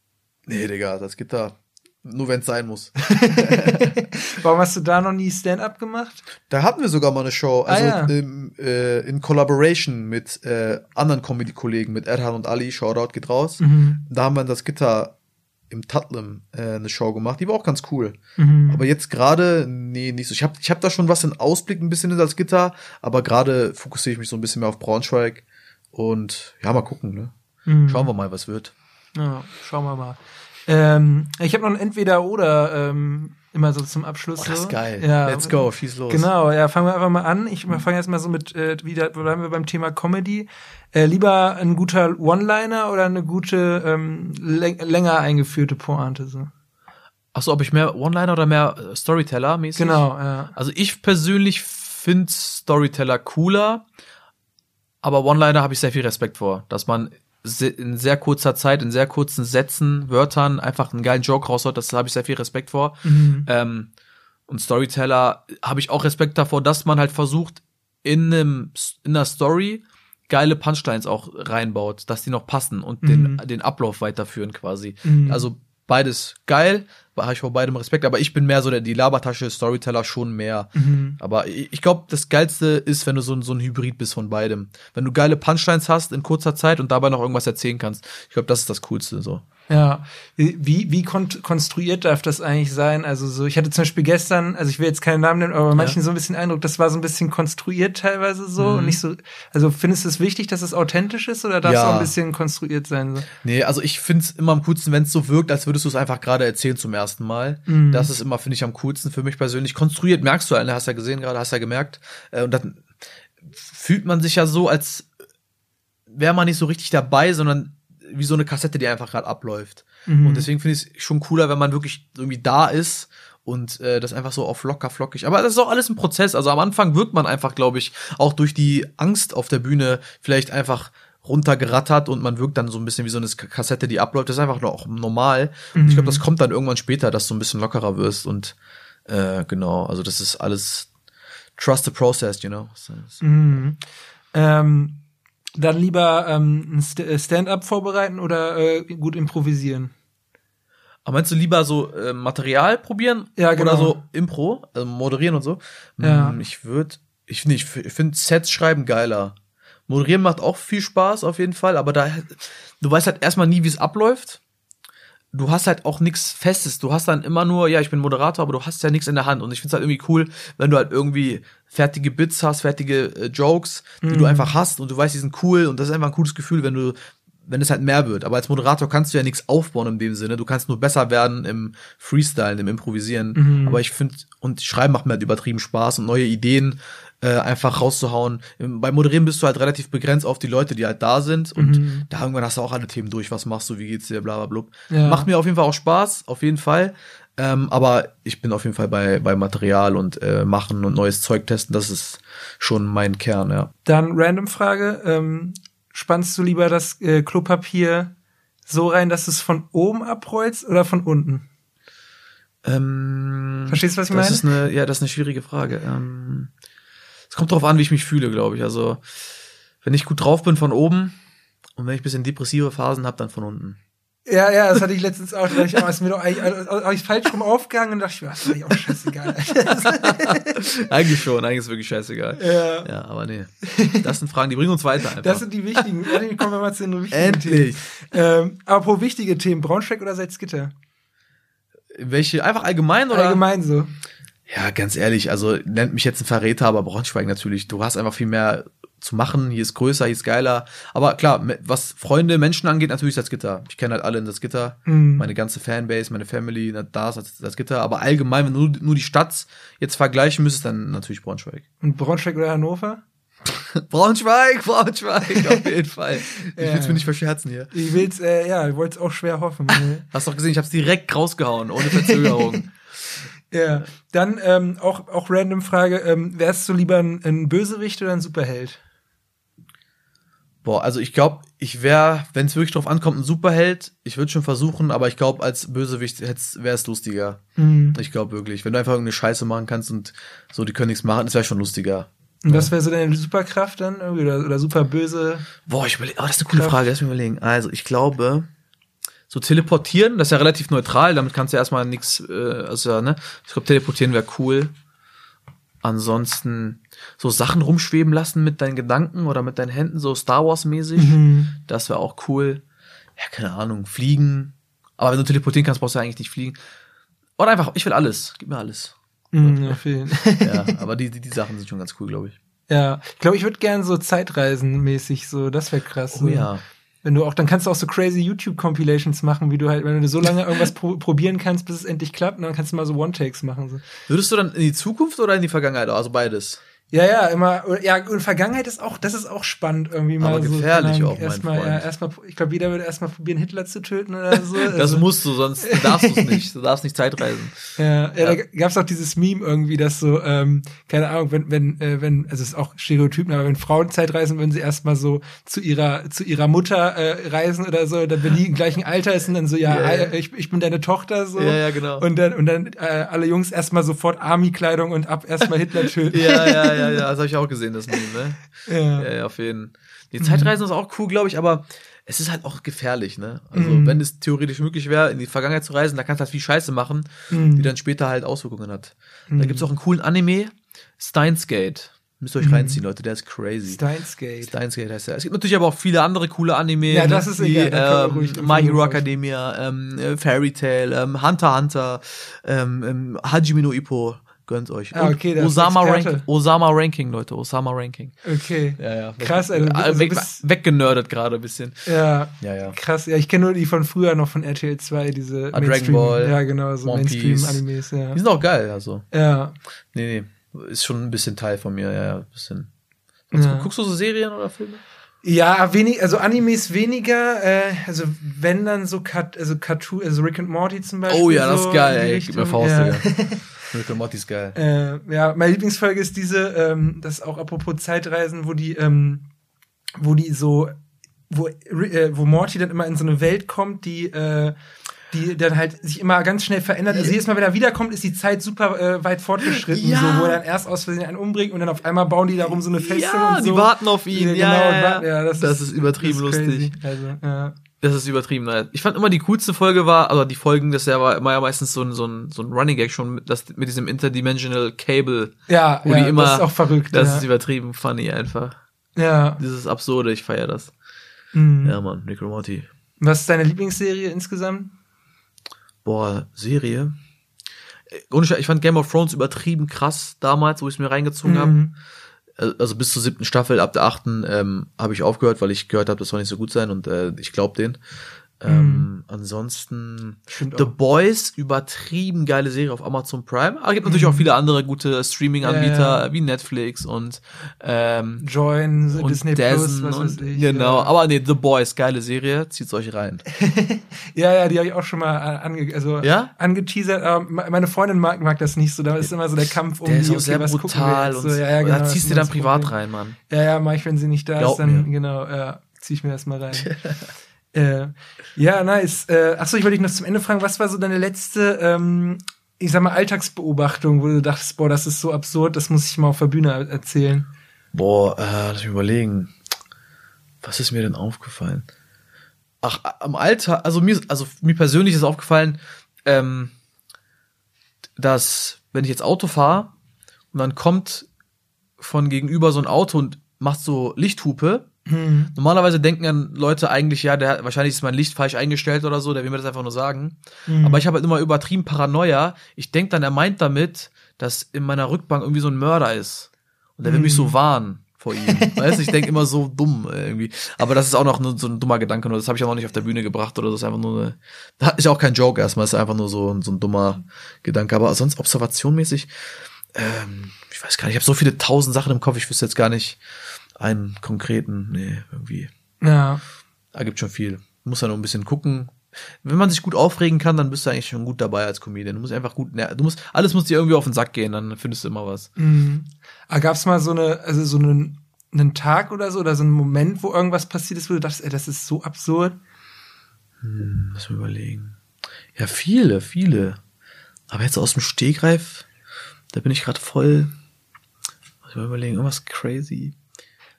Speaker 1: nee, Digga, das gibt da. Nur wenn es sein muss.
Speaker 2: Warum hast du da noch nie Stand-up gemacht?
Speaker 1: Da hatten wir sogar mal eine Show, also
Speaker 2: Ah, ja.
Speaker 1: im, äh, in Collaboration mit äh, anderen Comedy-Kollegen, mit Erhan und Ali, Shoutout geht raus.
Speaker 2: Mhm.
Speaker 1: Da haben wir das Gitter im Tatlem äh, eine Show gemacht, die war auch ganz cool.
Speaker 2: Mhm.
Speaker 1: Aber jetzt gerade, nee, nicht so. Ich habe ich hab da schon was in Ausblick ein bisschen in das Gitter, aber gerade fokussiere ich mich so ein bisschen mehr auf Braunschweig. Und ja, mal gucken, ne?
Speaker 2: Mhm.
Speaker 1: Schauen wir mal, was wird.
Speaker 2: Ja, schauen wir mal. Ähm, ich habe noch ein Entweder-Oder ähm, immer so zum Abschluss.
Speaker 1: Oh, das ist geil.
Speaker 2: Ja,
Speaker 1: Let's go, schieß los.
Speaker 2: Genau, ja, fangen wir einfach mal an. Ich fange jetzt mal so mit, äh, wieder bleiben wir beim Thema Comedy. Äh, lieber ein guter One-Liner oder eine gute, ähm, läng länger eingeführte Pointe? So.
Speaker 1: Achso, ob ich mehr One-Liner oder mehr äh, Storyteller-mäßig?
Speaker 2: Genau, ja.
Speaker 1: Also ich persönlich finde Storyteller cooler, aber One-Liner habe ich sehr viel Respekt vor, dass man in sehr kurzer Zeit, in sehr kurzen Sätzen, Wörtern einfach einen geilen Joke raushaut, das habe ich sehr viel Respekt vor.
Speaker 2: Mhm.
Speaker 1: Ähm, und Storyteller habe ich auch Respekt davor, dass man halt versucht, in einem, in einer Story geile Punchlines auch reinbaut, dass die noch passen und den,
Speaker 2: Mhm.
Speaker 1: den Ablauf weiterführen quasi.
Speaker 2: Mhm.
Speaker 1: Also beides geil, habe ich vor beidem Respekt, aber ich bin mehr so der, die Labertasche, Storyteller schon mehr.
Speaker 2: Mhm.
Speaker 1: Aber ich, ich glaube, das Geilste ist, wenn du so, ein- so ein Hybrid bist von beidem. Wenn du geile Punchlines hast in kurzer Zeit und dabei noch irgendwas erzählen kannst. Ich glaube, das ist das Coolste so.
Speaker 2: Ja, wie, wie kon konstruiert darf das eigentlich sein? Also so, ich hatte zum Beispiel gestern, also ich will jetzt keinen Namen nennen, aber bei manchen so ein bisschen Eindruck, das war so ein bisschen konstruiert teilweise so
Speaker 1: Mhm.
Speaker 2: und nicht so, also findest du es wichtig, dass es authentisch ist oder darf es
Speaker 1: Ja.
Speaker 2: auch ein bisschen konstruiert sein? So?
Speaker 1: Nee, also ich find's immer am coolsten, wenn es so wirkt, als würdest du es einfach gerade erzählen zum ersten Mal.
Speaker 2: Mhm.
Speaker 1: Das ist immer, finde ich, am coolsten für mich persönlich. Konstruiert merkst du halt, ne, hast ja gesehen gerade, hast ja gemerkt. Äh, Und dann fühlt man sich ja so, als wäre man nicht so richtig dabei, sondern wie so eine Kassette, die einfach gerade abläuft.
Speaker 2: Mhm.
Speaker 1: Und deswegen finde ich es schon cooler, wenn man wirklich irgendwie da ist und äh, das einfach so auf locker flockig. Aber das ist auch alles ein Prozess. Also am Anfang wirkt man einfach, glaube ich, auch durch die Angst auf der Bühne vielleicht einfach runtergerattert und man wirkt dann so ein bisschen wie so eine Kassette, die abläuft. Das ist einfach noch normal. Und ich glaube, das kommt dann irgendwann später, dass du ein bisschen lockerer wirst und äh, genau, also das ist alles trust the process, you know.
Speaker 2: Mhm. Ähm, dann lieber ähm, äh, Stand-up vorbereiten oder äh, gut improvisieren?
Speaker 1: Aber meinst du lieber so äh, Material probieren?
Speaker 2: Ja, genau.
Speaker 1: Oder so Impro, also moderieren und so?
Speaker 2: Ja.
Speaker 1: Hm, Ich würde, ich ich finde Sets schreiben geiler. Moderieren macht auch viel Spaß auf jeden Fall, aber da, du weißt halt erstmal nie, wie es abläuft. Du hast halt auch nichts Festes. Du hast dann immer nur, ja, ich bin Moderator, aber du hast ja nichts in der Hand. Und ich finde es halt irgendwie cool, wenn du halt irgendwie fertige Bits hast, fertige äh, Jokes, die
Speaker 2: Mhm.
Speaker 1: du einfach hast und du weißt, die sind cool und das ist einfach ein cooles Gefühl, wenn du wenn es halt mehr wird. Aber als Moderator kannst du ja nichts aufbauen in dem Sinne. Du kannst nur besser werden im Freestyle, im Improvisieren.
Speaker 2: Mhm.
Speaker 1: Aber ich finde, und Schreiben macht mir halt übertrieben Spaß und neue Ideen äh, einfach rauszuhauen. Im- Beim Moderieren bist du halt relativ begrenzt auf die Leute, die halt da sind. Und
Speaker 2: Mhm.
Speaker 1: da irgendwann hast du auch alle Themen durch. Was machst du? Wie geht's dir? Bla, bla, blub.
Speaker 2: Ja.
Speaker 1: Macht mir auf jeden Fall auch Spaß. Auf jeden Fall. Ähm, aber ich bin auf jeden Fall bei, bei Material und äh, machen und neues Zeug testen. Das ist schon mein Kern, ja.
Speaker 2: Dann random Frage, ähm, spannst du lieber das äh, Klopapier so rein, dass es von oben abrollst oder von unten?
Speaker 1: Ähm,
Speaker 2: Verstehst du, was ich
Speaker 1: das
Speaker 2: meine?
Speaker 1: Ist eine, ja, das ist eine schwierige Frage. Ähm, es kommt darauf an, wie ich mich fühle, glaube ich. Also, wenn ich gut drauf bin von oben und wenn ich ein bisschen depressive Phasen habe, dann von unten.
Speaker 2: Ja, ja, das hatte ich letztens auch. Da ich, oh, ist mir doch eigentlich auch ich falsch rum aufgegangen und dachte ich, mir, das ist eigentlich auch scheißegal.
Speaker 1: eigentlich schon, eigentlich ist es wirklich scheißegal.
Speaker 2: Ja.
Speaker 1: Ja, aber nee. Das sind Fragen, die bringen uns weiter einfach.
Speaker 2: Das sind die wichtigen. Endlich kommen wir mal zu den wichtigen
Speaker 1: Endlich.
Speaker 2: Themen. Ähm, apropos wichtige Themen, Braunschweig oder Salzgitter?
Speaker 1: Welche, einfach allgemein oder?
Speaker 2: Allgemein so.
Speaker 1: Ja, ganz ehrlich, also nennt mich jetzt ein Verräter, aber Braunschweig natürlich. Du hast einfach viel mehr zu machen. Hier ist größer, hier ist geiler. Aber klar, was Freunde, Menschen angeht, natürlich das Gitter. Ich kenne halt alle in das Gitter.
Speaker 2: Mhm.
Speaker 1: Meine ganze Fanbase, meine Family, da ist das, Gitter. Aber allgemein, wenn du nur, die Stadt jetzt vergleichen müsstest, dann natürlich Braunschweig.
Speaker 2: Und Braunschweig oder Hannover?
Speaker 1: Braunschweig, Braunschweig, auf jeden Fall. Ich
Speaker 2: Ja.
Speaker 1: will's mir nicht verscherzen hier.
Speaker 2: Ich will's, äh, ja, ich wollte es auch schwer hoffen.
Speaker 1: Hast doch gesehen, ich hab's direkt rausgehauen, ohne Verzögerung.
Speaker 2: Ja. Dann ähm, auch, auch random Frage, ähm, wärst du lieber ein, ein Bösewicht oder ein Superheld?
Speaker 1: Boah, also ich glaube, ich wäre, wenn es wirklich drauf ankommt, ein Superheld. Ich würde schon versuchen, aber ich glaube, als Bösewicht wäre es lustiger.
Speaker 2: Mhm.
Speaker 1: Ich glaube wirklich. Wenn du einfach irgendeine Scheiße machen kannst und so, die können nichts machen, das wäre schon lustiger.
Speaker 2: Und was wäre so deine Superkraft dann? Irgendwie Oder, oder super böse?
Speaker 1: Boah, ich überlege, oh, das ist eine coole
Speaker 2: Kraft.
Speaker 1: Frage, lass mich überlegen. Also, ich glaube, so teleportieren, das ist ja relativ neutral, damit kannst du erstmal nichts, äh, also, ja, ne? Ich glaube, teleportieren wäre cool. Ansonsten so Sachen rumschweben lassen mit deinen Gedanken oder mit deinen Händen, so Star Wars-mäßig.
Speaker 2: Mhm.
Speaker 1: Das wäre auch cool. Ja, keine Ahnung, fliegen. Aber wenn du teleportieren kannst, brauchst du eigentlich nicht fliegen. Oder einfach, ich will alles. Gib mir alles.
Speaker 2: Mhm, auf jeden.
Speaker 1: Ja, aber die, die, die Sachen sind schon ganz cool, glaube ich.
Speaker 2: Ja, ich glaube, ich würde gern so Zeitreisen-mäßig so, das wäre krass.
Speaker 1: Oh
Speaker 2: so.
Speaker 1: ja.
Speaker 2: Wenn du auch, dann kannst du auch so crazy YouTube-Compilations machen, wie du halt, wenn du so lange irgendwas pro probieren kannst, bis es endlich klappt, und dann kannst du mal so One-Takes machen. So.
Speaker 1: Würdest du dann in die Zukunft oder in die Vergangenheit? Also beides.
Speaker 2: Ja, ja, immer, ja, und Vergangenheit ist auch, das ist auch spannend irgendwie mal
Speaker 1: Aber
Speaker 2: so.
Speaker 1: gefährlich
Speaker 2: Ahnung,
Speaker 1: auch, mein
Speaker 2: erstmal, Ja,
Speaker 1: Freund.
Speaker 2: erstmal, ich glaube, jeder würde erstmal probieren, Hitler zu töten oder so.
Speaker 1: Das
Speaker 2: Also,
Speaker 1: musst du, sonst darfst du es nicht. Du darfst nicht Zeitreisen.
Speaker 2: Ja, ja,
Speaker 1: Ja.
Speaker 2: da gab's auch dieses Meme irgendwie, dass so, ähm, keine Ahnung, wenn, wenn, äh, wenn, also es ist auch Stereotypen, aber wenn Frauen Zeitreisen, würden sie erstmal so zu ihrer, zu ihrer Mutter äh, reisen oder so, dann wenn die im gleichen Alter ist und dann so, ja,
Speaker 1: Ja, ja.
Speaker 2: äh, ich, ich bin deine Tochter so.
Speaker 1: Ja, ja, genau.
Speaker 2: Und dann, und dann äh, alle Jungs erstmal sofort Army-Kleidung und ab erstmal Hitler töten.
Speaker 1: Ja, ja, ja, ja, das habe ich auch gesehen, das Meme, ne?
Speaker 2: ja.
Speaker 1: Ja, ja, auf jeden Die Zeitreisen ist auch cool, glaube ich, aber es ist halt auch gefährlich, ne? Also,
Speaker 2: Mhm.
Speaker 1: wenn es theoretisch möglich wäre, in die Vergangenheit zu reisen, da kannst du halt viel Scheiße machen,
Speaker 2: Mhm.
Speaker 1: die dann später halt Auswirkungen hat. Da
Speaker 2: Mhm.
Speaker 1: gibt's auch einen coolen Anime, Steins Gate. Müsst ihr euch
Speaker 2: Mhm.
Speaker 1: reinziehen, Leute, der ist crazy.
Speaker 2: Steins Gate.
Speaker 1: Steins Gate heißt er. Es gibt natürlich aber auch viele andere coole Anime.
Speaker 2: Ja,
Speaker 1: ne?
Speaker 2: das ist
Speaker 1: wie,
Speaker 2: egal,
Speaker 1: ähm, My Hero Academia, ähm, äh, Fairy Tail, ähm, Hunter Hunter, ähm, ähm, Hajime no Ippo. Gönnt euch.
Speaker 2: Ah, okay, ist
Speaker 1: Osama. Ranking, Osama Ranking, Leute. Osama Ranking.
Speaker 2: Okay.
Speaker 1: Ja, ja.
Speaker 2: Krass, also, also
Speaker 1: weg, weggenördet gerade ein bisschen.
Speaker 2: Ja,
Speaker 1: Ja, ja.
Speaker 2: krass. Ja, ich kenne nur die von früher noch von RTL 2, diese
Speaker 1: Ah, Dragon Ball,
Speaker 2: Ja, genau, so Mainstream-Animes, ja.
Speaker 1: Die sind auch geil, also.
Speaker 2: Ja.
Speaker 1: Nee, nee. Ist schon ein bisschen Teil von mir, ja, ja. Ein bisschen. Guckst,
Speaker 2: Ja.
Speaker 1: guckst du so Serien oder Filme?
Speaker 2: Ja, wenig, also Animes weniger, äh, also wenn dann so Cut, also Cartoon, also Rick and Morty zum Beispiel.
Speaker 1: Oh ja, das
Speaker 2: so
Speaker 1: ist geil, ey. Gib mir. Faust,
Speaker 2: ja.
Speaker 1: Rick and Morty ist geil.
Speaker 2: Äh, ja, meine Lieblingsfolge ist diese, ähm, das ist auch apropos Zeitreisen, wo die, ähm, wo die so, wo, äh, wo Morty dann immer in so eine Welt kommt, die, äh, die dann halt sich immer ganz schnell verändert. Also jedes Mal, wenn er wiederkommt, ist die Zeit super äh, weit fortgeschritten,
Speaker 1: Ja.
Speaker 2: so, wo er dann erst aus Versehen einen umbringt und dann auf einmal bauen die darum so eine Festung
Speaker 1: Ja,
Speaker 2: und so.
Speaker 1: die warten auf ihn.
Speaker 2: Ja,
Speaker 1: Ja,
Speaker 2: genau,
Speaker 1: ja,
Speaker 2: und
Speaker 1: ja.
Speaker 2: warten- ja, das,
Speaker 1: Das ist übertrieben
Speaker 2: das ist
Speaker 1: lustig.
Speaker 2: Also, ja.
Speaker 1: Das ist übertrieben. Nice. Ich fand immer die coolste Folge war, also die Folgen, das war immer ja meistens so ein, so ein, so ein Running Gag schon mit, das, mit diesem Interdimensional Cable.
Speaker 2: Ja,
Speaker 1: Wo
Speaker 2: ja,
Speaker 1: die immer,
Speaker 2: das ist auch verrückt.
Speaker 1: Das
Speaker 2: ja.
Speaker 1: ist übertrieben funny einfach.
Speaker 2: ja.
Speaker 1: Dieses Absurde, ich feier das.
Speaker 2: Mhm.
Speaker 1: Ja, Mann, and Morty.
Speaker 2: Was ist deine Lieblingsserie insgesamt?
Speaker 1: Boah, Serie. Äh, Ich fand Game of Thrones übertrieben krass damals, wo ich es mir reingezogen habe.
Speaker 2: Mhm.
Speaker 1: Also bis zur siebten Staffel, ab der achten ähm, habe ich aufgehört, weil ich gehört habe, das soll nicht so gut sein und äh, ich glaub den. Ähm, ansonsten
Speaker 2: Stimmt
Speaker 1: The
Speaker 2: auch.
Speaker 1: Boys, übertrieben geile Serie auf Amazon Prime. Aber es gibt natürlich auch viele andere gute Streaming-Anbieter
Speaker 2: Mhm. Ja.
Speaker 1: wie Netflix und ähm,
Speaker 2: Join,
Speaker 1: und
Speaker 2: Disney
Speaker 1: Dazen
Speaker 2: Plus, was weiß ich.
Speaker 1: genau.
Speaker 2: Ja.
Speaker 1: Aber nee, The Boys, geile Serie, zieht's euch rein.
Speaker 2: Ja, ja, die habe ich auch schon mal äh, ange also
Speaker 1: Ja?
Speaker 2: angeteasert. Aber me- meine Freundin mag, mag das nicht so. Da ist immer so der Kampf um
Speaker 1: Der ist
Speaker 2: die,
Speaker 1: auch sehr
Speaker 2: was gucken wir
Speaker 1: brutal
Speaker 2: jetzt?
Speaker 1: und
Speaker 2: so, ja, ja, genau,
Speaker 1: da ziehst
Speaker 2: ist
Speaker 1: du dann privat rein, Mann.
Speaker 2: Ja, ja, mach ich, wenn sie nicht da
Speaker 1: Glaub
Speaker 2: ist, dann
Speaker 1: mir.
Speaker 2: genau, ja, zieh ich mir das mal rein. Äh, ja, nice. Äh, achso, ich wollte dich noch zum Ende fragen, was war so deine letzte, ähm, ich sag mal, Alltagsbeobachtung, wo du dachtest, boah, das ist so absurd, das muss ich mal auf der Bühne erzählen?
Speaker 1: Boah, äh, lass mich überlegen. Was ist mir denn aufgefallen? Ach, am Alltag, also mir, also mir persönlich ist aufgefallen, ähm, dass wenn ich jetzt Auto fahre und dann kommt von gegenüber so ein Auto und macht so Lichthupe,
Speaker 2: Hm.
Speaker 1: Normalerweise denken dann Leute eigentlich, ja, der wahrscheinlich ist mein Licht falsch eingestellt oder so, der will mir das einfach nur sagen.
Speaker 2: Mhm.
Speaker 1: Aber ich habe halt immer übertrieben Paranoia. Ich denk dann, er meint damit, dass in meiner Rückbank irgendwie so ein Mörder ist. Und der will mich so warnen vor ihm. weißt du, ich denk immer so dumm äh, irgendwie. Aber das ist auch noch so ein dummer Gedanke, nur das habe ich auch noch nicht auf der Bühne gebracht oder das ist einfach nur eine, das ist auch kein Joke erstmal, das ist einfach nur so, so ein dummer Gedanke. Aber sonst observationmäßig, ähm, ich weiß gar nicht, ich habe so viele tausend Sachen im Kopf, ich wüsste jetzt gar nicht einen konkreten, nee, irgendwie.
Speaker 2: Ja.
Speaker 1: Da gibt schon viel. Muss ja nur ein bisschen gucken. Wenn man sich gut aufregen kann, dann bist du eigentlich schon gut dabei als Comedian. Du musst einfach gut, du musst, alles muss dir irgendwie auf den Sack gehen, dann findest du immer was.
Speaker 2: Mhm. Aber gab's mal so eine, also so einen, einen Tag oder so, oder so einen Moment, wo irgendwas passiert ist, wo du dachtest, ey, das ist so absurd?
Speaker 1: Lass mal überlegen. Ja, viele, viele. Aber jetzt aus dem Stegreif, da bin ich gerade voll. Lass mal überlegen, irgendwas crazy.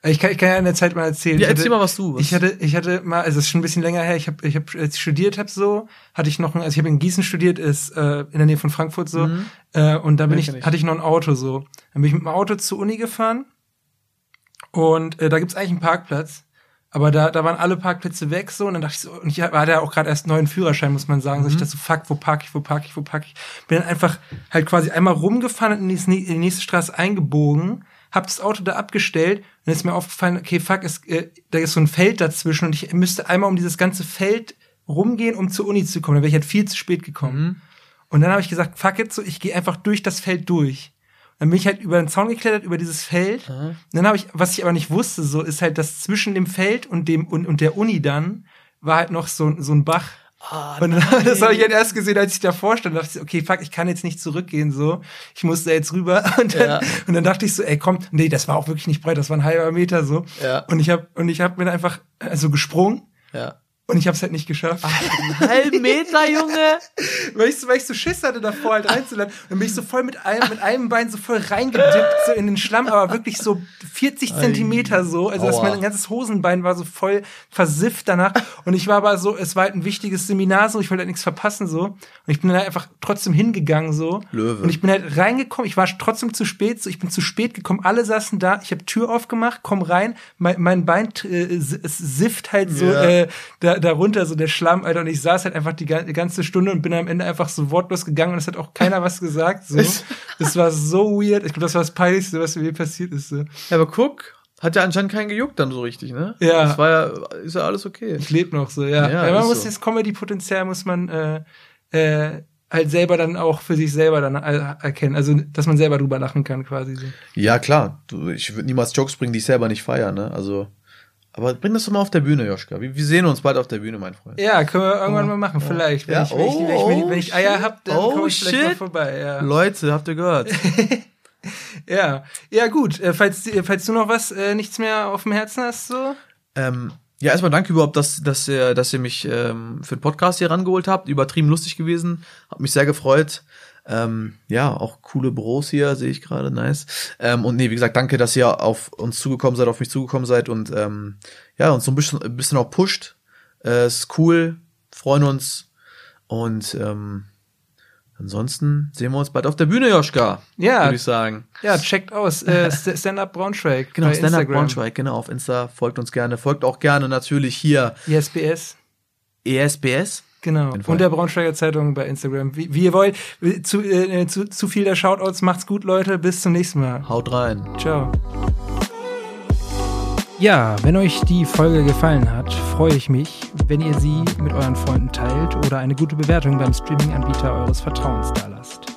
Speaker 2: Ich kann, ich kann ja in der Zeit mal erzählen.
Speaker 1: Ja,
Speaker 2: Ich hatte-
Speaker 1: erzähl mal, was du- was-
Speaker 2: Ich hatte, ich hatte mal, also es ist schon ein bisschen länger her. Ich habe, ich habe, als ich studiert habe, so hatte ich noch, ein, also ich habe in Gießen studiert, ist äh, in der Nähe von Frankfurt so, äh, und da bin
Speaker 1: Ja,
Speaker 2: ich,
Speaker 1: ich.
Speaker 2: hatte ich noch ein Auto so. Dann bin ich mit dem Auto zur Uni gefahren und äh, da gibt's eigentlich einen Parkplatz. Aber da, da waren alle Parkplätze weg so und dann dachte ich so, und ich hatte ja auch gerade erst einen neuen Führerschein, muss man sagen. So ich dachte so, fuck, wo park ich, wo park ich, wo park ich. Bin dann einfach halt quasi einmal rumgefahren und in die, in die nächste Straße eingebogen, hab das Auto da abgestellt und dann ist mir aufgefallen, okay, fuck, es, äh, da ist so ein Feld dazwischen und ich müsste einmal um dieses ganze Feld rumgehen, um zur Uni zu kommen. Dann wäre ich halt viel zu spät gekommen. Und dann habe ich gesagt, fuck it, so ich gehe einfach durch das Feld durch. Dann bin ich halt über den Zaun geklettert, über dieses Feld. Und dann habe ich, was ich aber nicht wusste, so ist halt, dass zwischen dem Feld und dem und, und der Uni dann war halt noch so, so ein Bach. Und dann, das habe ich halt erst gesehen, als ich davor stand. Da dachte ich, okay, fuck, ich kann jetzt nicht zurückgehen, so. Ich muss da jetzt rüber. Und dann,
Speaker 1: Ja.
Speaker 2: und dann dachte ich so, ey, komm, nee, das war auch wirklich nicht breit, das war ein halber Meter so.
Speaker 1: Ja.
Speaker 2: Und ich habe und ich habe mir dann einfach also gesprungen
Speaker 1: Ja.
Speaker 2: Und ich habe es halt nicht geschafft.
Speaker 1: Einen halben Meter, Junge!
Speaker 2: weil ich, so, weil ich so Schiss hatte, davor halt reinzulanden. Dann bin ich so voll mit einem, mit einem Bein so voll reingedippt, so in den Schlamm, aber wirklich so 40 Zentimeter so. Also, dass mein ganzes Hosenbein war so voll versifft danach. Und ich war aber so, es war halt ein wichtiges Seminar so, ich wollte halt nichts verpassen so. Und ich bin dann einfach trotzdem hingegangen so.
Speaker 1: Löwe.
Speaker 2: Und ich bin halt reingekommen, ich war trotzdem zu spät, so ich bin zu spät gekommen, alle saßen da, ich habe Tür aufgemacht, komm rein, mein, mein Bein äh, es sifft halt so
Speaker 1: Ja.
Speaker 2: äh, da, darunter, so der Schlamm, Alter, und ich saß halt einfach die, ga- die ganze Stunde und bin am Ende einfach so wortlos gegangen und es hat auch keiner was gesagt. So. Es war so weird. Ich glaube, das war das Peinlichste, was mir passiert ist. So.
Speaker 1: Ja, aber guck, hat ja anscheinend keinen gejuckt dann so richtig, ne?
Speaker 2: Ja.
Speaker 1: Das war ja, ist ja alles okay.
Speaker 2: Ich lebe noch so, ja.
Speaker 1: Ja,
Speaker 2: ja man muss
Speaker 1: so.
Speaker 2: das Comedy-Potenzial muss man äh, äh, halt selber dann auch für sich selber dann äh, erkennen. Also, dass man selber drüber lachen kann, quasi so.
Speaker 1: Ja, klar. Ich würde niemals Jokes bringen, die ich selber nicht feiere, ne? Also. Aber bring das doch mal auf der Bühne, Joschka. Wir, wir sehen uns bald auf der Bühne, mein Freund.
Speaker 2: Ja, können wir irgendwann mal machen, vielleicht. Wenn,
Speaker 1: Ja,
Speaker 2: ich, wenn, ich, wenn, ich, wenn, ich, wenn ich Eier
Speaker 1: oh,
Speaker 2: hab, dann
Speaker 1: oh,
Speaker 2: komme ich vielleicht mal
Speaker 1: shit.
Speaker 2: vorbei. Ja.
Speaker 1: Leute, habt ihr gehört?
Speaker 2: ja, ja gut. Äh, falls, falls du noch was, äh, nichts mehr auf dem Herzen hast, so.
Speaker 1: ähm, ja, erstmal danke überhaupt, dass, dass, ihr, dass ihr mich ähm, für den Podcast hier rangeholt habt. Übertrieben lustig gewesen. Hat mich sehr gefreut. Ähm, ja, auch coole Büros hier, sehe ich gerade, nice. Ähm, und nee, wie gesagt, danke, dass ihr auf uns zugekommen seid, auf mich zugekommen seid und ähm, ja, uns so ein bisschen, ein bisschen auch pusht. Äh, ist cool, freuen uns. Und ähm, ansonsten sehen wir uns bald auf der Bühne, Joschka.
Speaker 2: Ja.
Speaker 1: Würde ich sagen.
Speaker 2: Ja, checkt aus. Äh, St- Stand-Up Braunschweig.
Speaker 1: Genau, Stand-Up
Speaker 2: Instagram.
Speaker 1: Braunschweig, genau, auf Insta. Folgt uns gerne. Folgt auch gerne natürlich hier
Speaker 2: ISBS.
Speaker 1: ESBS.
Speaker 2: Genau. Und der Braunschweiger Zeitung bei Instagram. Wie, wie ihr wollt. Zu, äh, zu, zu viel der Shoutouts. Macht's gut, Leute. Bis zum nächsten Mal.
Speaker 1: Haut rein.
Speaker 2: Ciao.
Speaker 3: Ja, wenn euch die Folge gefallen hat, freue ich mich, wenn ihr sie mit euren Freunden teilt oder eine gute Bewertung beim Streaming-Anbieter eures Vertrauens dalasst.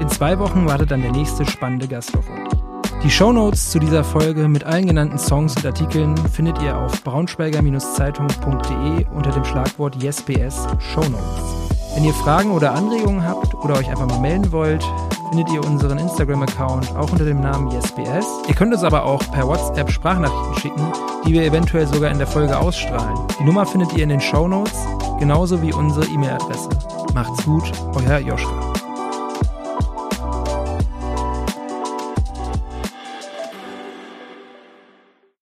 Speaker 3: In zwei Wochen wartet dann der nächste spannende Gast auf euch. Die Shownotes zu dieser Folge mit allen genannten Songs und Artikeln findet ihr auf braunschweiger-zeitung.de unter dem Schlagwort YesBS Shownotes. Wenn ihr Fragen oder Anregungen habt oder euch einfach mal melden wollt,
Speaker 2: findet ihr unseren Instagram-Account auch unter dem Namen YesBS. Ihr könnt uns aber auch per WhatsApp Sprachnachrichten schicken, die wir eventuell sogar in der Folge ausstrahlen. Die Nummer findet ihr in den Show Notes, genauso wie unsere E-Mail-Adresse. Macht's gut, euer Joschka.